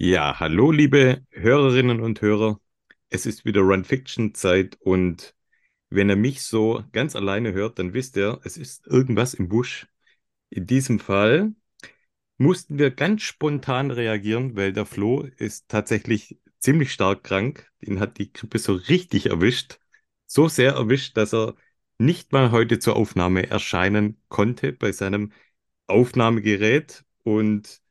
Ja, hallo, liebe Hörerinnen und Hörer. Es ist wieder Run Fiction Zeit und wenn ihr mich so ganz alleine hört, dann wisst ihr, es ist irgendwas im Busch. In diesem Fall mussten wir ganz spontan reagieren, weil der Flo ist tatsächlich ziemlich stark krank. Ihn hat die Grippe so richtig erwischt. So sehr erwischt, dass er nicht mal heute zur Aufnahme erscheinen konnte bei seinem Aufnahmegerät. Und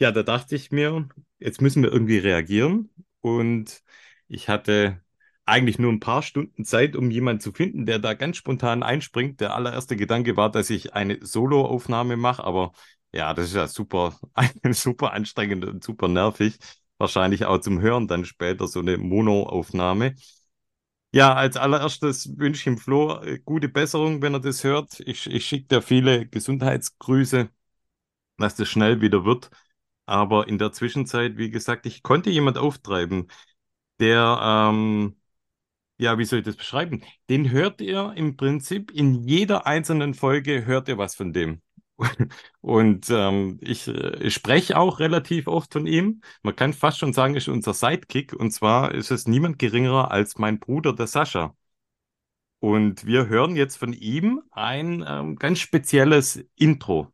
ja, da dachte ich mir, jetzt müssen wir irgendwie reagieren. Und ich hatte eigentlich nur ein paar Stunden Zeit, um jemanden zu finden, der da ganz spontan einspringt. Der allererste Gedanke war, dass ich eine Solo-Aufnahme mache, aber ja, das ist ja super, super anstrengend und super nervig. Wahrscheinlich auch zum Hören dann später so eine Mono-Aufnahme. Ja, als allererstes wünsche ich ihm Flo äh, gute Besserung, wenn er das hört. Ich, ich schicke dir viele Gesundheitsgrüße, dass das schnell wieder wird. Aber in der Zwischenzeit, wie gesagt, ich konnte jemand auftreiben, der, ähm, ja, wie soll ich das beschreiben? Den hört ihr im Prinzip in jeder einzelnen Folge, hört ihr was von dem. Und ähm, ich, äh, ich spreche auch relativ oft von ihm. Man kann fast schon sagen, ist unser Sidekick. Und zwar ist es niemand geringerer als mein Bruder, der Sascha. Und wir hören jetzt von ihm ein ähm, ganz spezielles Intro.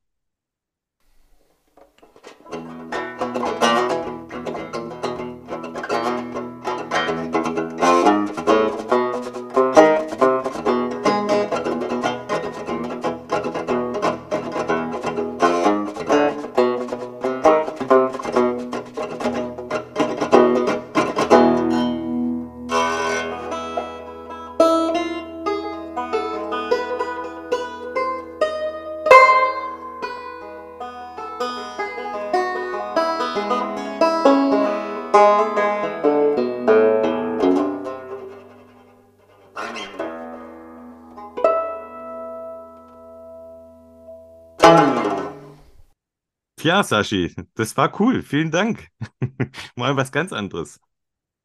Ja, Sashi, das war cool. Vielen Dank. Mal was ganz anderes.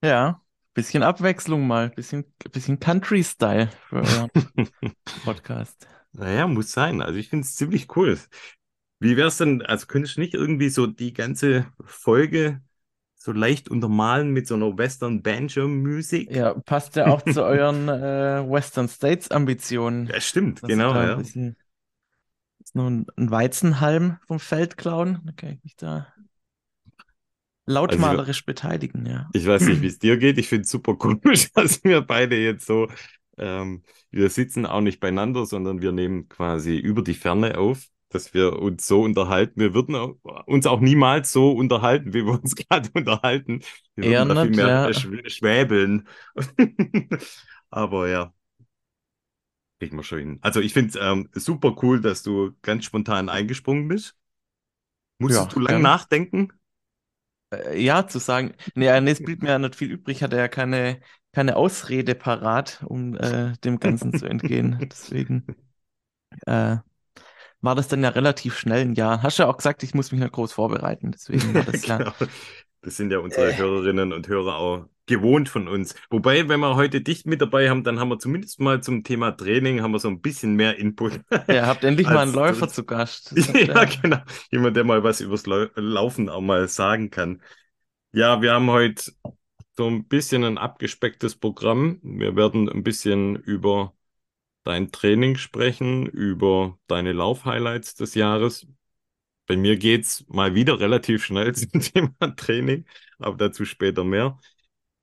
Ja, bisschen Abwechslung mal, bisschen, bisschen Country-Style für euren Podcast. Naja, muss sein. Also ich finde es ziemlich cool. Wie wäre es denn, also könntest du nicht irgendwie so die ganze Folge so leicht untermalen mit so einer Western Banjo-Musik? Ja, passt ja auch zu euren äh, Western States-Ambitionen. Ja, stimmt, genau, ja. ein bisschen jetzt noch ein, ein Weizenhalm vom Feld klauen. Dann kann ich mich da lautmalerisch beteiligen, ja. Ich weiß nicht, wie es dir geht. Ich finde es super komisch, dass wir beide jetzt so, ähm, wir sitzen auch nicht beieinander, sondern wir nehmen quasi über die Ferne auf, dass wir uns so unterhalten. Wir würden uns auch niemals so unterhalten, wie wir uns gerade unterhalten. Wir Eher würden da viel mehr ja. schw- schwäbeln. Aber ja, kriegen wir schon hin. Also ich finde es ähm, super cool, dass du ganz spontan eingesprungen bist. Musstest Ja, du lang nachdenken? Äh, ja, zu sagen, nee, äh, nee, es blieb mir ja nicht viel übrig, hatte ja keine, keine Ausrede parat, um äh, dem Ganzen zu entgehen. Deswegen äh, war das dann ja relativ schnell ein Jahr. Hast ja auch gesagt, ich muss mich nicht groß vorbereiten. Deswegen war das ja. Genau. Das sind ja unsere Äh. Hörerinnen und Hörer auch gewohnt von uns. Wobei, wenn wir heute dich mit dabei haben, dann haben wir zumindest mal zum Thema Training haben wir so ein bisschen mehr Input. Ihr habt endlich mal einen Läufer zu Gast. Das Ja, genau. Jemand, der mal was übers Lau- Laufen auch mal sagen kann. Ja, wir haben heute so ein bisschen ein abgespecktes Programm. Wir werden ein bisschen über dein Training sprechen, über deine Laufhighlights des Jahres. Bei mir geht's mal wieder relativ schnell zum Thema Training, aber dazu später mehr.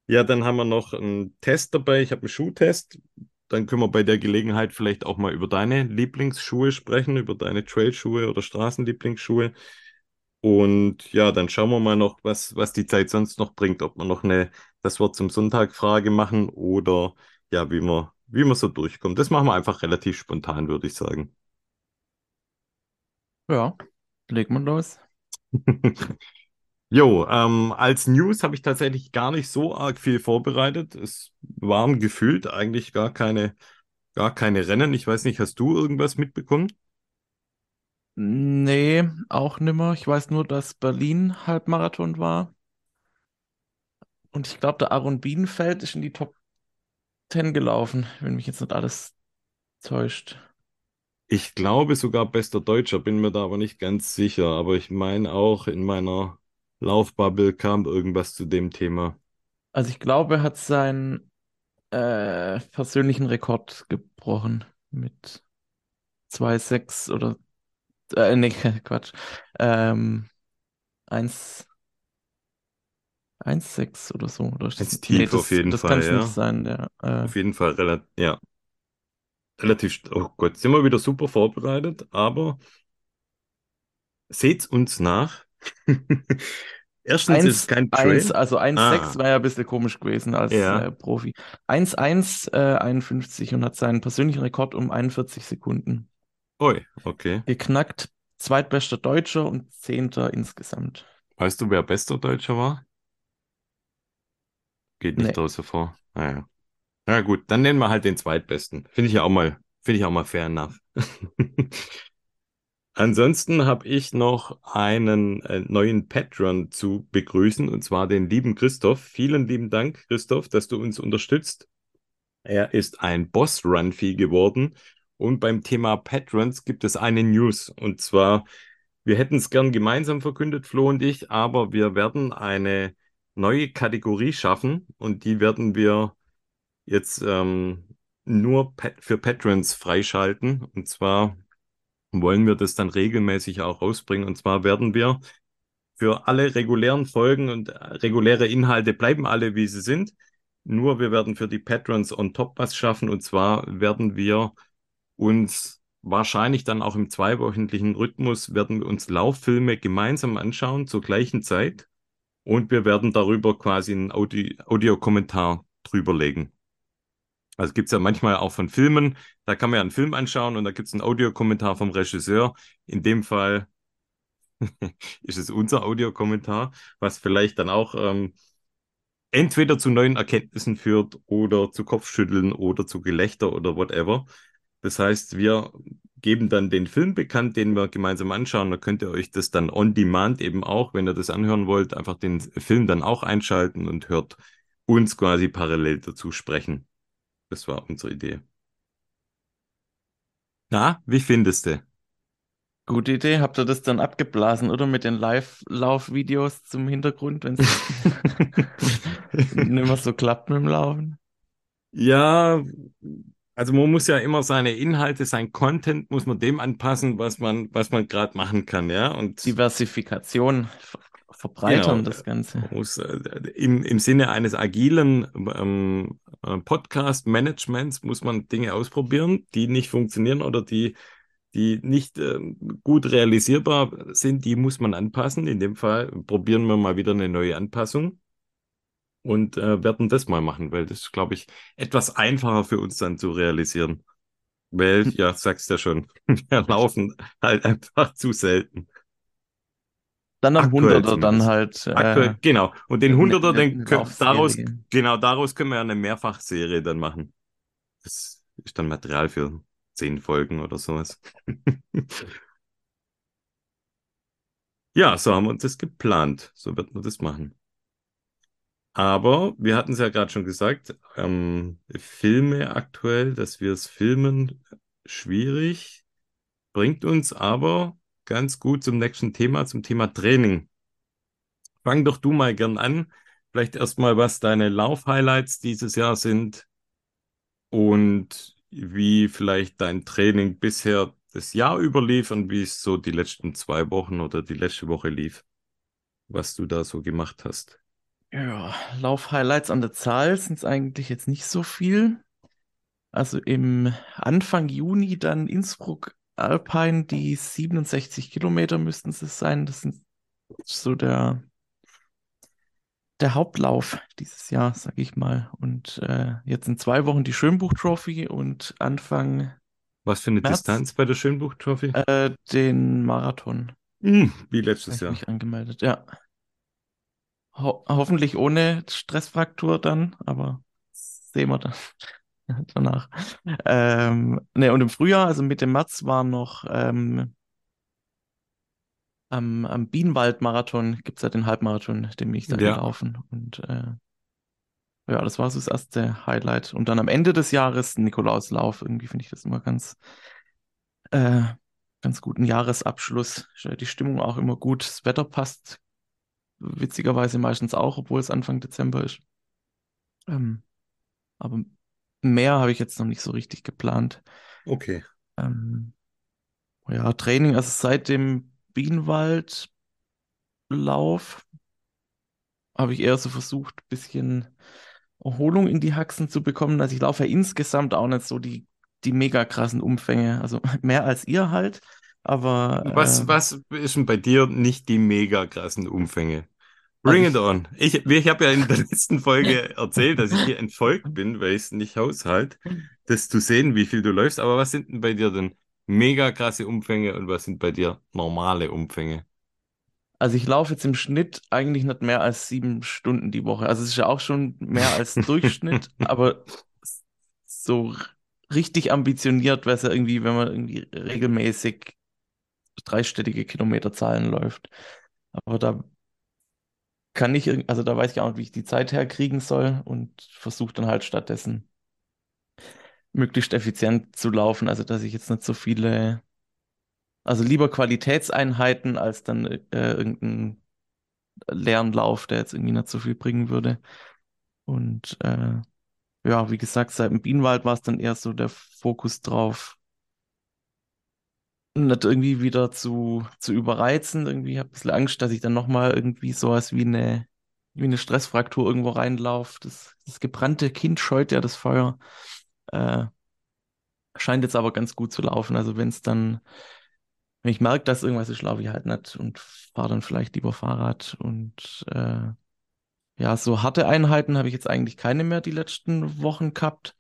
Ja, dann haben wir noch einen Test dabei. Ich habe einen Schuhtest. Dann können wir bei der Gelegenheit vielleicht auch mal über deine Lieblingsschuhe sprechen, über deine Trailschuhe oder Straßenlieblingsschuhe. Und ja, dann schauen wir mal noch, was, was die Zeit sonst noch bringt, ob wir noch eine Das Wort zum Sonntag Frage machen oder ja, wie wir, wie wir so durchkommen. Das machen wir einfach relativ spontan, würde ich sagen. Ja, legen wir los. Jo, ähm, als News habe ich tatsächlich gar nicht so arg viel vorbereitet. Es waren gefühlt eigentlich gar keine, gar keine Rennen. Ich weiß nicht, hast du irgendwas mitbekommen? Nee, auch nimmer. Ich weiß nur, dass Berlin Halbmarathon war. Und ich glaube, der Aaron Bienenfeld ist in die Top 10 gelaufen, wenn mich jetzt nicht alles täuscht. Ich glaube sogar bester Deutscher, bin mir da aber nicht ganz sicher. Aber ich meine auch in meiner Laufbubble kam irgendwas zu dem Thema. Also ich glaube, er hat seinen äh, persönlichen Rekord gebrochen mit 2,6 oder äh, nee, Quatsch. Ähm, 1, 1,6 oder so. Oder ist das, Jetzt nee, tief auf das, jeden das kann Fall, es nicht ja. sein. Der, äh, Auf jeden Fall relativ, ja, relativ, oh Gott, sind wir wieder super vorbereitet, aber seht's uns nach. Erstens ist es 1, kein 1, Trail. also 1,6 Ah, wäre ja ein bisschen komisch gewesen als ja. äh, Profi. 1,1, äh, 51 und hat seinen persönlichen Rekord um 41 Sekunden Ui, okay. geknackt. Zweitbester Deutscher und Zehnter insgesamt. Weißt du, wer bester Deutscher war? Geht nicht Nee. draus hervor. Naja. Na gut, dann nennen wir halt den Zweitbesten. Finde ich ja auch mal, finde ich auch mal fair enough. Ansonsten habe ich noch einen äh, neuen Patron zu begrüßen, und zwar den lieben Christoph. Vielen lieben Dank, Christoph, dass du uns unterstützt. Er ist ein Boss-Run-Fee geworden. Und beim Thema Patrons gibt es eine News. Und zwar, wir hätten es gern gemeinsam verkündet, Flo und ich, aber wir werden eine neue Kategorie schaffen und die werden wir jetzt ähm, nur für Patrons freischalten. Und zwar wollen wir das dann regelmäßig auch rausbringen. Und zwar werden wir für alle regulären Folgen und äh, reguläre Inhalte bleiben alle, wie sie sind. Nur wir werden für die Patrons on top was schaffen. Und zwar werden wir uns wahrscheinlich dann auch im zweiwöchentlichen Rhythmus werden wir uns Lauffilme gemeinsam anschauen zur gleichen Zeit. Und wir werden darüber quasi einen Audi Audiokommentar drüberlegen. Also gibt es ja manchmal auch von Filmen, da kann man ja einen Film anschauen und da gibt es einen Audiokommentar vom Regisseur. In dem Fall ist es unser Audiokommentar, was vielleicht dann auch ähm, entweder zu neuen Erkenntnissen führt oder zu Kopfschütteln oder zu Gelächter oder whatever. Das heißt, wir geben dann den Film bekannt, den wir gemeinsam anschauen. Da könnt ihr euch das dann on demand eben auch, wenn ihr das anhören wollt, einfach den Film dann auch einschalten und hört uns quasi parallel dazu sprechen. Das war unsere Idee. Na, wie findest du? Gute Idee. Habt ihr das dann abgeblasen, oder? Mit den Live-Lauf-Videos zum Hintergrund, wenn es nicht mehr so klappt mit dem Laufen? Ja, also man muss ja immer seine Inhalte, sein Content muss man dem anpassen, was man, was man gerade machen kann, ja. Und Diversifikation ver verbreitern, genau, das Ganze. muss äh, im, im Sinne eines agilen ähm, äh, Podcast-Managements muss man Dinge ausprobieren, die nicht funktionieren oder die, die nicht ähm, gut realisierbar sind, die muss man anpassen. In dem Fall probieren wir mal wieder eine neue Anpassung und äh, werden das mal machen, weil das ist, glaube ich, etwas einfacher für uns dann zu realisieren. Weil, ja, sagst ja schon, wir laufen halt einfach zu selten. Dann am Aktuell 100er dann halt äh, Aktuell, genau. Und den eine, 100er, eine, den können, daraus, genau, daraus können wir ja eine Mehrfachserie dann machen. Das ist dann Material für zehn Folgen oder sowas. Ja, so haben wir uns das geplant. So wird man das machen. Aber wir hatten es ja gerade schon gesagt, ähm, Filme aktuell, dass wir es filmen, schwierig, bringt uns aber ganz gut zum nächsten Thema, zum Thema Training. Fang doch du mal gern an. Vielleicht erstmal, was deine Lauf-Highlights dieses Jahr sind und wie vielleicht dein Training bisher das Jahr über lief und wie es so die letzten zwei Wochen oder die letzte Woche lief, was du da so gemacht hast. Ja, Lauf-Highlights an der Zahl sind es eigentlich jetzt nicht so viel. Also im Anfang Juni dann Innsbruck Alpine, die 67 Kilometer müssten es sein. Das sind so der, der Hauptlauf dieses Jahr, sag ich mal. Und äh, jetzt in zwei Wochen die Schönbuch Trophy und Anfang Was für eine März Distanz bei der Schönbuch Trophy? äh, den Marathon. Hm, wie letztes ich Jahr. mich angemeldet, ja. Ho hoffentlich ohne Stressfraktur dann, aber sehen wir dann danach. Ähm, ne, und im Frühjahr, also Mitte März, war noch ähm, am, am Bienenwald-Marathon, gibt es ja den Halbmarathon, den bin ich da Ja, gelaufen. Und äh, ja, das war so das erste Highlight. Und dann am Ende des Jahres Nikolauslauf. Irgendwie finde ich das immer ganz, äh, ganz guten Jahresabschluss. Die Stimmung auch immer gut, das Wetter passt witzigerweise meistens auch, obwohl es Anfang Dezember ist. Ähm, aber mehr habe ich jetzt noch nicht so richtig geplant. Okay. Ähm, ja, Training, also seit dem Bienenwaldlauf habe ich eher so versucht, ein bisschen Erholung in die Haxen zu bekommen. Also ich laufe ja insgesamt auch nicht so die, die mega krassen Umfänge. Also mehr als ihr halt. Aber Was, äh, was ist denn bei dir nicht die mega krassen Umfänge? Bring it on. Ich, ich habe ja in der letzten Folge erzählt, dass ich dir entfolgt bin, weil ich es nicht haushalte, das zu sehen, wie viel du läufst. Aber was sind denn bei dir denn mega krasse Umfänge und was sind bei dir normale Umfänge? also ich laufe jetzt im Schnitt eigentlich nicht mehr als sieben Stunden die Woche. Also es ist ja auch schon mehr als Durchschnitt, aber so richtig ambitioniert wäre es ja irgendwie, wenn man irgendwie regelmäßig dreistellige Kilometerzahlen läuft. Aber da kann ich, also da weiß ich auch nicht, wie ich die Zeit herkriegen soll und versuche dann halt stattdessen möglichst effizient zu laufen. Also dass ich jetzt nicht so viele, also lieber Qualitätseinheiten als dann äh, irgendeinen leeren Lauf, der jetzt irgendwie nicht so viel bringen würde. Und äh, ja, wie gesagt, seit dem Bienenwald war es dann eher so der Fokus drauf, nicht irgendwie wieder zu, zu überreizen. Irgendwie habe ich ein bisschen Angst, dass ich dann nochmal irgendwie sowas wie eine, wie eine Stressfraktur irgendwo reinlaufe. Das, das gebrannte Kind scheut ja das Feuer. Äh, scheint jetzt aber ganz gut zu laufen. Also wenn es dann, wenn ich merke, dass irgendwas ist, laufe ich halt nicht und fahre dann vielleicht lieber Fahrrad. Und äh, ja, so harte Einheiten habe ich jetzt eigentlich keine mehr die letzten Wochen gehabt.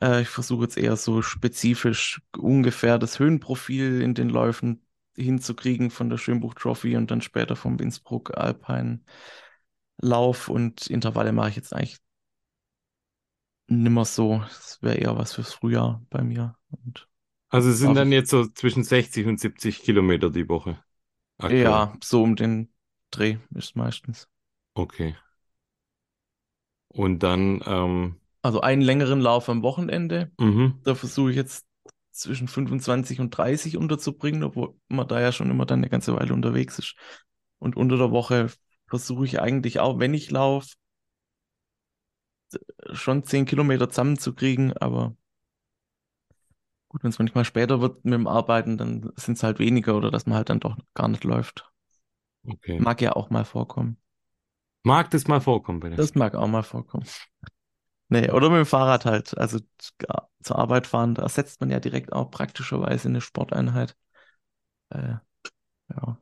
Äh, ich versuche jetzt eher so spezifisch ungefähr das Höhenprofil in den Läufen hinzukriegen von der Schönbuch Trophy und dann später vom Innsbruck Alpine Lauf und Intervalle mache ich jetzt eigentlich nimmer so. Das wäre eher was fürs Frühjahr bei mir. Und Also es sind dann jetzt so zwischen 60 und 70 Kilometer die Woche aktuell. ja, so um den Dreh ist meistens. Okay. Und dann, ähm, Also einen längeren Lauf am Wochenende. mhm, Da versuche ich jetzt zwischen 25 und 30 unterzubringen, obwohl man da ja schon immer dann eine ganze Weile unterwegs ist. Und unter der Woche versuche ich eigentlich auch, wenn ich laufe, schon 10 Kilometer zusammenzukriegen. Aber gut, wenn es manchmal später wird mit dem Arbeiten, dann sind es halt weniger oder dass man halt dann doch gar nicht läuft. okay. Mag ja auch mal vorkommen. Mag das mal vorkommen dir? Das mag auch mal vorkommen. Nee, oder mit dem Fahrrad halt. Also zur Arbeit fahren, da ersetzt man ja direkt auch praktischerweise eine Sporteinheit. Äh, ja.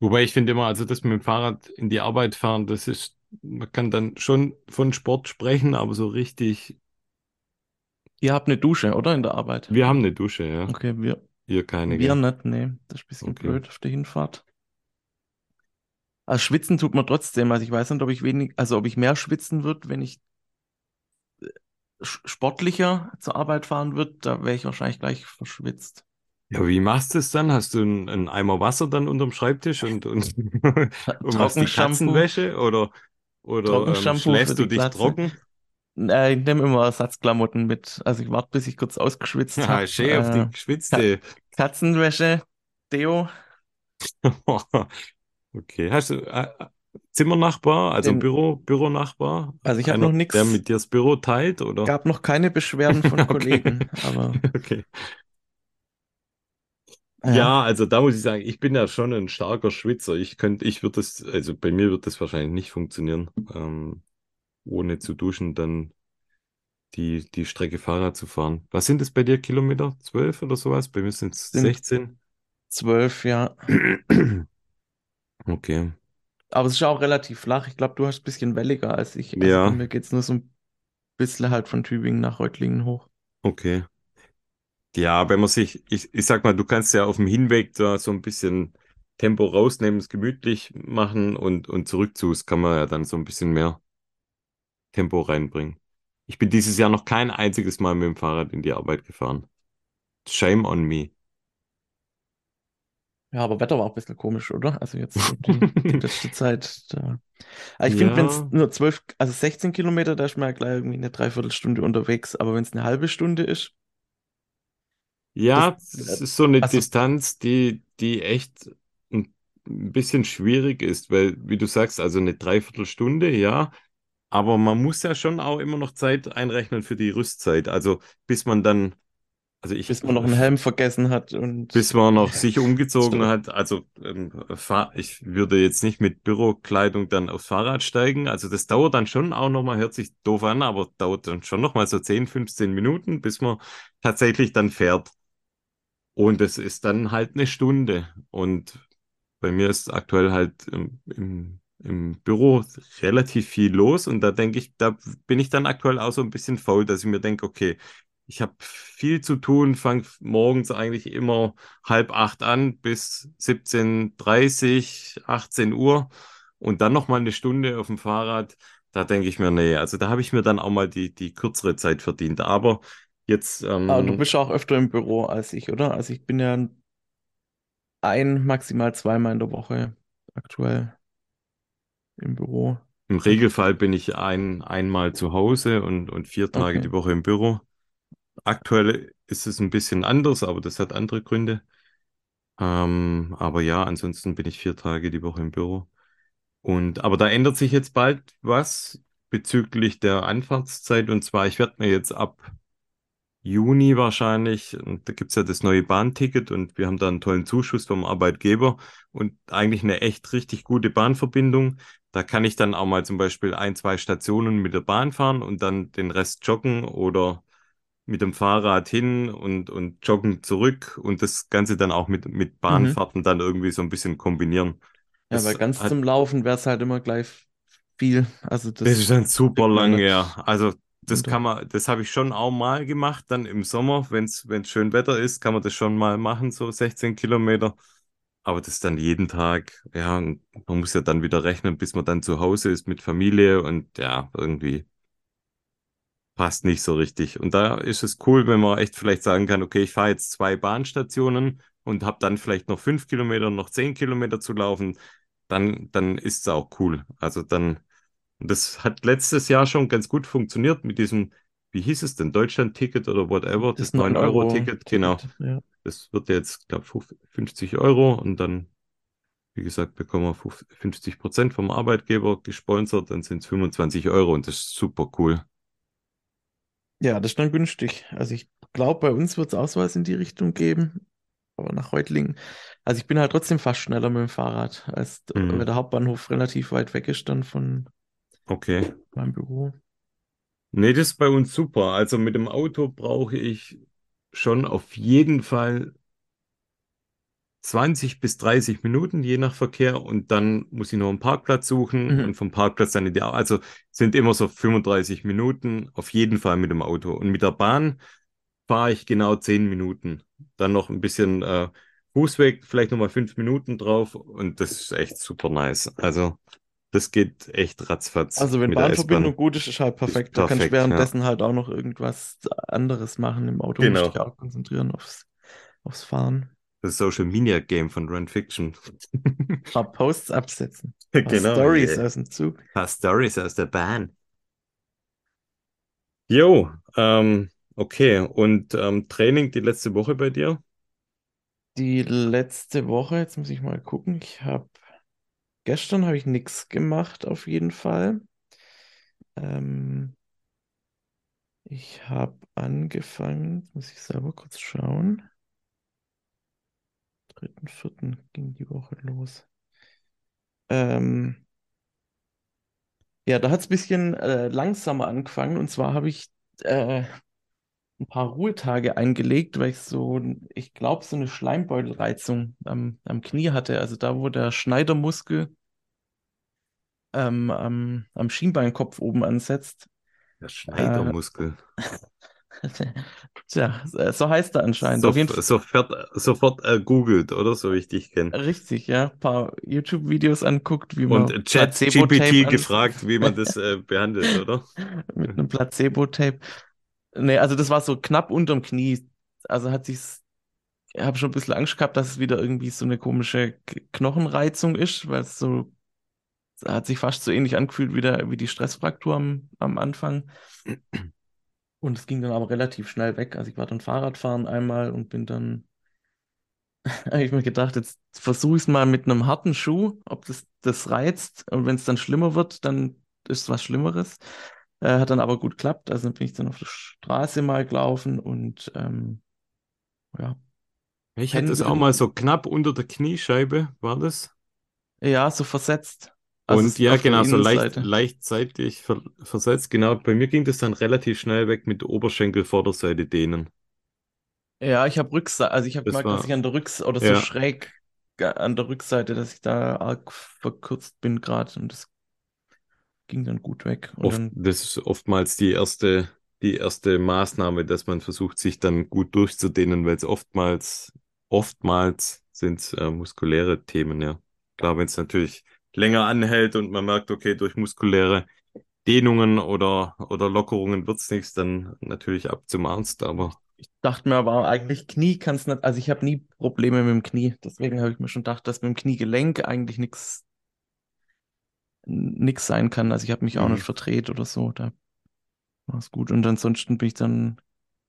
Wobei ich finde immer, also das mit dem Fahrrad in die Arbeit fahren, das ist, man kann dann schon von Sport sprechen, aber so richtig, Ihr habt eine Dusche, oder? In der Arbeit. wir haben eine Dusche, ja. Okay, wir, Ihr keine, wir gell? nicht, nee. Das ist ein bisschen Okay. blöd auf der Hinfahrt. Also schwitzen tut man trotzdem. Also ich weiß nicht, ob ich wenig, also ob ich mehr schwitzen würde, wenn ich sch- sportlicher zur Arbeit fahren würde, da wäre ich wahrscheinlich gleich verschwitzt. Ja, wie machst du es dann? Hast du einen, einen Eimer Wasser dann unterm Schreibtisch und, und, und machst die Katzenwäsche oder, oder ähm, schläfst du dich Glatze. trocken? Äh, ich nehme immer Ersatzklamotten mit. Also ich warte, bis ich kurz ausgeschwitzt Ja, habe. schön auf Äh, die Ka geschwitzte. Katzenwäsche, Deo, Okay. Hast du äh, äh, Zimmernachbar, also den, Büro, Büronachbar? also ich habe noch der nichts, mit dir das Büro teilt, oder? gab noch keine Beschwerden von Okay. Kollegen, aber Okay. ja. Ja, also da muss ich sagen, ich bin ja schon ein starker Schwitzer. Ich könnte, ich würde das, also bei mir wird das wahrscheinlich nicht funktionieren, ähm, ohne zu duschen dann die, die Strecke Fahrrad zu fahren. Was sind es bei dir, Kilometer? Zwölf oder sowas? Bei mir sind es Sind 16. zwölf, ja. Okay. Aber es ist auch relativ flach. Ich glaube, du hast ein bisschen welliger als ich. Also bei Ja, mir geht es nur so ein bisschen halt von Tübingen nach Reutlingen hoch. okay. Ja, wenn man sich, ich, ich sag mal, du kannst ja auf dem Hinweg da so ein bisschen Tempo rausnehmen, es gemütlich machen und, und zurück zu, es kann man ja dann so ein bisschen mehr Tempo reinbringen. Ich bin dieses Jahr noch kein einziges Mal mit dem Fahrrad in die Arbeit gefahren. Shame on me. Ja, aber Wetter war auch ein bisschen komisch, oder? Also jetzt die, die letzte Zeit. Da. Aber ich finde, wenn es Ja, nur zwölf, also 16 Kilometer, da ist man ja gleich irgendwie eine Dreiviertelstunde unterwegs. Aber wenn es eine halbe Stunde ist, das, ja, es äh, ist so eine also Distanz, die, die echt ein bisschen schwierig ist, weil, wie du sagst, also eine Dreiviertelstunde, ja, aber man muss ja schon auch immer noch Zeit einrechnen für die Rüstzeit. Also bis man dann, also ich, Bis man noch einen Helm vergessen hat und bis man noch sich umgezogen hat. Also ähm, ich würde jetzt nicht mit Bürokleidung dann aufs Fahrrad steigen. Also das dauert dann schon auch nochmal, hört sich doof an, aber dauert dann schon nochmal so 10, 15 Minuten, bis man tatsächlich dann fährt. Und es ist dann halt eine Stunde. Und bei mir ist aktuell halt im, im, im Büro relativ viel los. Und da denke ich, da bin ich dann aktuell auch so ein bisschen faul, dass ich mir denke, okay, ich habe viel zu tun, fange morgens eigentlich immer halb acht an bis 17.30, 18 Uhr und dann nochmal eine Stunde auf dem Fahrrad. Da denke ich mir, nee, also da habe ich mir dann auch mal die, die kürzere Zeit verdient. Aber jetzt, Ah, du ähm, bist auch öfter im Büro als ich, oder? Also ich bin ja ein, maximal zweimal in der Woche aktuell im Büro. Im Regelfall bin ich ein, einmal zu Hause und, und vier Tage Okay. die Woche im Büro. Aktuell ist es ein bisschen anders, aber das hat andere Gründe. Ähm, aber ja, ansonsten bin ich vier Tage die Woche im Büro. Und aber da ändert sich jetzt bald was bezüglich der Anfahrtszeit. Und zwar, ich werde mir jetzt ab Juni wahrscheinlich, und da gibt's ja das neue Bahnticket und wir haben da einen tollen Zuschuss vom Arbeitgeber und eigentlich eine echt richtig gute Bahnverbindung. Da kann ich dann auch mal zum Beispiel ein, zwei Stationen mit der Bahn fahren und dann den Rest joggen oder mit dem Fahrrad hin und, und joggen zurück und das Ganze dann auch mit, mit Mhm. Bahnfahrten dann irgendwie so ein bisschen kombinieren. Ja, weil Das ganz hat zum Laufen wäre es halt immer gleich viel. Also Das ist das dann super lang, ja. Also das kann man, das habe ich schon auch mal gemacht, dann im Sommer, wenn es schön Wetter ist, kann man das schon mal machen, so 16 Kilometer. Aber das dann jeden Tag, ja, und man muss ja dann wieder rechnen, bis man dann zu Hause ist mit Familie und ja, irgendwie passt nicht so richtig. Und da ist es cool, wenn man echt vielleicht sagen kann, okay, ich fahre jetzt zwei Bahnstationen und habe dann vielleicht noch fünf Kilometer, noch zehn Kilometer zu laufen, dann, dann ist es auch cool. Also dann das hat letztes Jahr schon ganz gut funktioniert mit diesem, wie hieß es denn, Deutschland-Ticket oder whatever, Das das neun euro ticket genau. 9-Euro-Ticket, ja. Das wird jetzt, glaube ich, 50 Euro und dann, wie gesagt, bekommen wir 50 Prozent vom Arbeitgeber gesponsert, dann sind es 25 Euro und das ist super cool. Ja, das ist dann günstig. Also ich glaube, bei uns wird es auch sowas in die Richtung geben. Aber nach Reutlingen. Also ich bin halt trotzdem fast schneller mit dem Fahrrad, als Mhm. der Hauptbahnhof relativ weit weg ist dann von Okay. meinem Büro. Nee, das ist bei uns super. Also mit dem Auto brauche ich schon auf jeden Fall 20 bis 30 Minuten, je nach Verkehr. Und dann muss ich noch einen Parkplatz suchen Mhm. und vom Parkplatz dann in die, also sind immer so 35 Minuten auf jeden Fall mit dem Auto. Und mit der Bahn fahre ich genau 10 Minuten. Dann noch ein bisschen äh, Fußweg, vielleicht nochmal 5 Minuten drauf. Und das ist echt super nice. Also das geht echt ratzfatz Also wenn Bahnverbindung gut ist, ist halt Ist perfekt. Da kann ich perfekt, ja. währenddessen halt auch noch irgendwas anderes machen. Im Auto musst du dich Genau. auch konzentrieren aufs, aufs Fahren. Das Social Media Game von Run Fiction. Ein paar Posts absetzen. Ein paar Genau, Stories aus dem Zug. Ein paar Stories aus der Bahn. Jo, ähm, okay. Und ähm, Training die letzte Woche bei dir? Die letzte Woche, jetzt muss ich mal gucken. Ich habe gestern habe ich nichts gemacht, auf jeden Fall. Ähm, ich habe angefangen, jetzt muss ich selber kurz schauen. Dritten, vierten ging die Woche los. Ähm, ja, da hat es ein bisschen äh, langsamer angefangen. Und zwar habe ich äh, ein paar Ruhetage eingelegt, weil ich so, ich glaube, so eine Schleimbeutelreizung am, am Knie hatte. Also da, wo der Schneidermuskel ähm, am, am Schienbeinkopf oben ansetzt. Der Äh, Schneidermuskel. Tja, so heißt er anscheinend. So, Auf jeden Fall sofort, sofort äh, googelt, oder? So wie ich dich kenne. richtig, ja. Ein paar YouTube-Videos anguckt, wie Und man ChatGPT Placebo-Tape gefragt, wie man das äh, behandelt, oder? mit einem Placebo-Tape. Nee, also das war so knapp unterm Knie. Also hat sich's, ich habe schon ein bisschen Angst gehabt, dass es wieder irgendwie so eine komische Knochenreizung ist, weil es so, hat sich fast so ähnlich angefühlt wie, der, wie die Stressfraktur am, am Anfang. Und es ging dann aber relativ schnell weg. Also ich war dann Fahrradfahren einmal und bin dann habe ich mir gedacht, jetzt versuche ich es mal mit einem harten Schuh, ob das das reizt. Und wenn es dann schlimmer wird, dann ist es was Schlimmeres. Äh, hat dann aber gut geklappt. Also dann bin ich dann auf der Straße mal gelaufen und ähm, ja, Ich hatte es auch mal so knapp unter der Kniescheibe, war das? ja, so versetzt. Also Und ja, genau, so leicht, leicht seitlich ver versetzt. Genau, bei mir ging das dann relativ schnell weg mit Oberschenkelvorderseite dehnen. Ja, ich habe Rückseite, also ich habe gemerkt, dass war, ich an der Rückseite oder so ja, schräg an der Rückseite, dass ich da arg verkürzt bin gerade und das ging dann gut weg. Oft, dann das ist oftmals die erste, die erste Maßnahme, dass man versucht, sich dann gut durchzudehnen, weil es oftmals, oftmals sind äh, muskuläre Themen, ja. Klar, wenn es natürlich länger anhält und man merkt, okay, durch muskuläre Dehnungen oder, oder Lockerungen wird's nichts, dann natürlich ab zum Arzt, aber ich dachte mir aber eigentlich Knie kann es nicht, also ich habe nie Probleme mit dem Knie. Deswegen habe ich mir schon gedacht, dass mit dem Kniegelenk eigentlich nichts nichts sein kann. Also ich habe mich auch nicht mhm. verdreht oder so. Da war es gut. Und ansonsten bin ich dann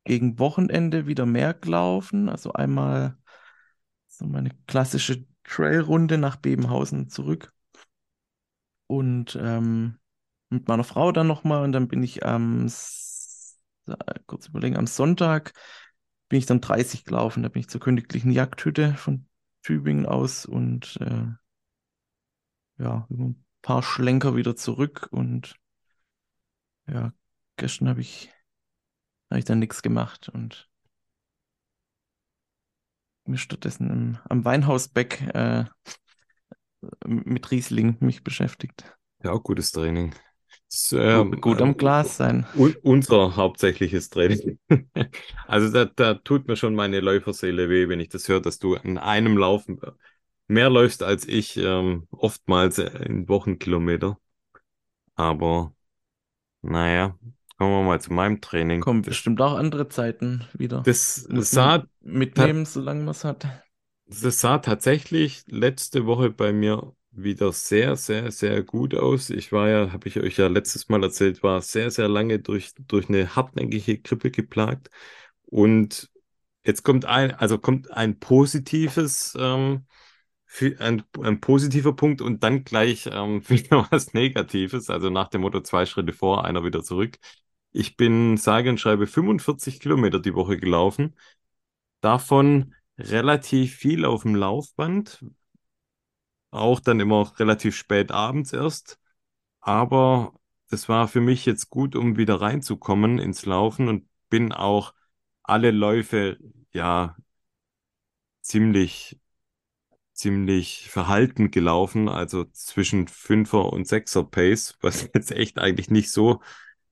gegen Wochenende wieder mehr gelaufen. Also einmal so meine klassische Trailrunde nach Bebenhausen zurück. Und ähm, mit meiner Frau dann nochmal. Und dann bin ich am, äh, kurz überlegen, am Sonntag bin ich dann 30 gelaufen. Da bin ich zur königlichen Jagdhütte von Tübingen aus und äh, ja, über ein paar Schlenker wieder zurück. Und ja, gestern habe ich, hab ich dann nichts gemacht und mir stattdessen im, am Weinhausbeck äh, mit Riesling mich beschäftigt. Ja, auch gutes Training. Das ist, Gut, ähm, gut am Glas sein. un unser hauptsächliches Training. Also da, da tut mir schon meine Läuferseele weh, wenn ich das höre, dass du in einem Lauf mehr läufst als ich, ähm, oftmals in Wochenkilometer. Aber naja, kommen wir mal zu meinem Training. Kommen bestimmt auch andere Zeiten wieder. das Muss sah, mitnehmen, solange man es hat. Das sah tatsächlich letzte Woche bei mir wieder sehr, sehr, sehr gut aus. Ich war ja, habe ich euch ja letztes Mal erzählt, war sehr, sehr lange durch, durch eine hartnäckige Grippe geplagt. Und jetzt kommt ein, also kommt ein positives, ähm, ein, ein positiver Punkt und dann gleich ähm, wieder was Negatives. Also nach dem Motto zwei Schritte vor, einer wieder zurück. Ich bin sage und schreibe 45 Kilometer die Woche gelaufen. Davon relativ viel auf dem Laufband, auch dann immer relativ spät abends erst. Aber das war für mich jetzt gut, um wieder reinzukommen ins Laufen und bin auch alle Läufe ja ziemlich, ziemlich verhalten gelaufen, also zwischen Fünfer und Sechser Pace, was jetzt echt eigentlich nicht so,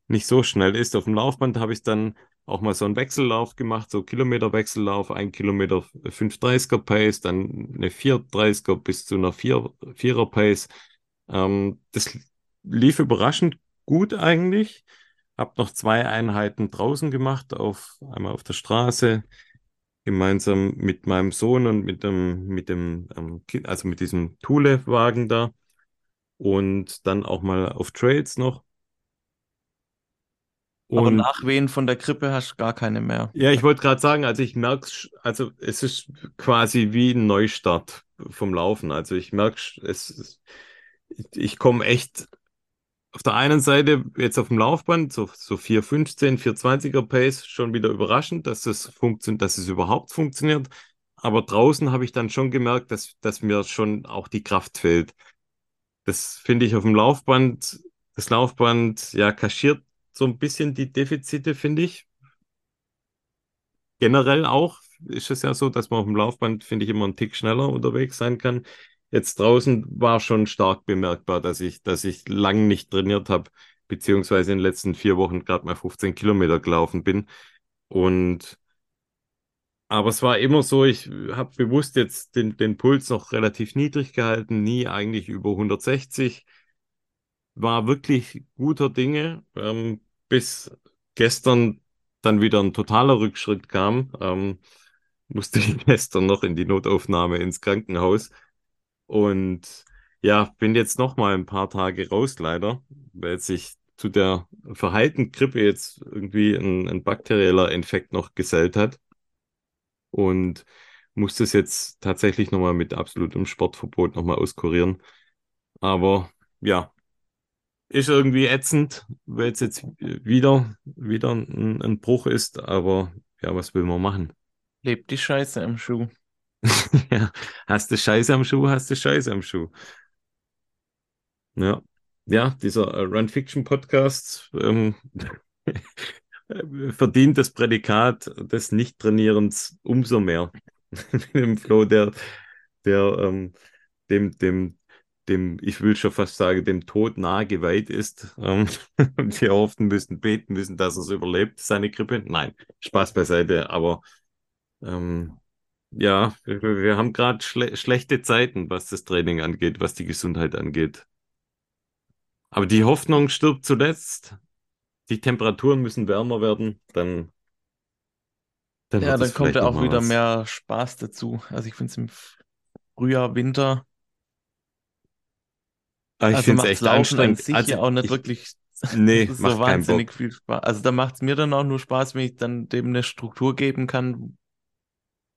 nicht so schnell ist. Auf dem Laufband habe ich dann auch mal so einen Wechsellauf gemacht, so Kilometer-Wechsellauf, ein Kilometer 5,30er Pace, dann eine 4,30er bis zu einer 4, 4er Pace. Ähm, das lief überraschend gut eigentlich. Hab noch zwei Einheiten draußen gemacht, auf, einmal auf der Straße, gemeinsam mit meinem Sohn und mit dem, mit dem, ähm, also mit diesem Thule-Wagen da. Und dann auch mal auf Trails noch. Aber Und Nachwehen von der Grippe hast du gar keine mehr. ja, ich wollte gerade sagen, also ich merke also es ist quasi wie ein Neustart vom Laufen. Also ich merke, es, es- ich komme echt auf der einen Seite jetzt auf dem Laufband, so, so 4,15, 4,20er Pace, schon wieder überraschend, dass es funktioniert, dass es überhaupt funktioniert. Aber draußen habe ich dann schon gemerkt, dass, dass mir schon auch die Kraft fehlt. Das finde ich auf dem Laufband, das Laufband, ja, kaschiert so ein bisschen die Defizite, finde ich. Generell auch ist es ja so, dass man auf dem Laufband, finde ich, immer einen Tick schneller unterwegs sein kann. Jetzt draußen war schon stark bemerkbar, dass ich, dass ich lang nicht trainiert habe, beziehungsweise in den letzten vier Wochen gerade mal 15 Kilometer gelaufen bin. Und aber es war immer so, ich habe bewusst jetzt den, den Puls noch relativ niedrig gehalten, nie eigentlich über 160. War wirklich guter Dinge, ähm, bis gestern dann wieder ein totaler Rückschritt kam. Ähm, musste ich gestern noch in die Notaufnahme ins Krankenhaus. Und ja, bin jetzt noch mal ein paar Tage raus, leider, weil sich zu der verheilten Grippe jetzt irgendwie ein, ein bakterieller Infekt noch gesellt hat. Und muss das jetzt tatsächlich nochmal mit absolutem Sportverbot nochmal auskurieren. Aber ja, ist irgendwie ätzend, weil es jetzt wieder, wieder ein, ein Bruch ist. Aber ja, was will man machen? Lebt die Scheiße im Schuh. ja, hast du Scheiße am Schuh, hast du Scheiße am Schuh. Ja, ja, dieser äh, Run Fiction Podcast ähm, verdient das Prädikat des Nicht-Trainierens umso mehr. Mit dem Flo, der, der ähm, dem, dem, dem, ich will schon fast sagen, dem Tod nahe geweiht ist. Ähm, und wir hoffen müssen, beten müssen, dass er es überlebt, seine Grippe. Nein, Spaß beiseite, aber ähm, ja, wir, wir haben gerade schle schlechte Zeiten, was das Training angeht, was die Gesundheit angeht. Aber die Hoffnung stirbt zuletzt. Die Temperaturen müssen wärmer werden, dann. dann ja, dann kommt ja auch wieder was. mehr Spaß dazu. Also ich finde es im Frühjahr, Winter. Aber ich also finde es echt Laufen anstrengend. Sich also ja auch nicht ich, wirklich nee, so macht wahnsinnig viel Spaß. Also da macht es mir dann auch nur Spaß, wenn ich dann dem eine Struktur geben kann,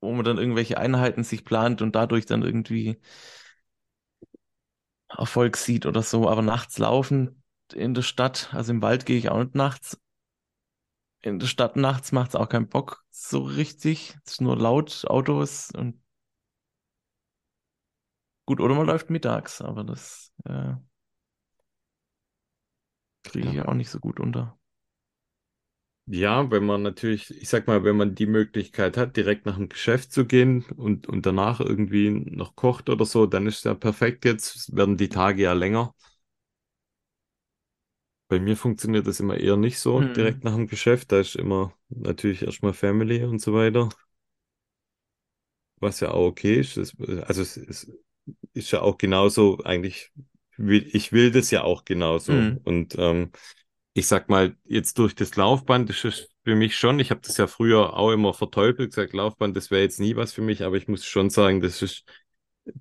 wo man dann irgendwelche Einheiten sich plant und dadurch dann irgendwie Erfolg sieht oder so. Aber nachts laufen in der Stadt, also im Wald gehe ich auch nicht nachts. In der Stadt nachts macht es auch keinen Bock so richtig. Es ist nur laut, Autos und gut, oder man läuft mittags, aber das äh, kriege ich ja. auch nicht so gut unter. Ja, wenn man natürlich, ich sag mal, wenn man die Möglichkeit hat, direkt nach dem Geschäft zu gehen und, und danach irgendwie noch kocht oder so, dann ist ja perfekt jetzt, werden die Tage ja länger. Bei mir funktioniert das immer eher nicht so, Hm. direkt nach dem Geschäft. Da ist immer natürlich erstmal Family und so weiter, was ja auch okay ist. Also es, es ist ja auch genauso, eigentlich, will, ich will das ja auch genauso. Hm. Und ähm, ich sag mal, jetzt durch das Laufband, das ist für mich schon, ich habe das ja früher auch immer verteufelt, gesagt, Laufband, das wäre jetzt nie was für mich, aber ich muss schon sagen, das ist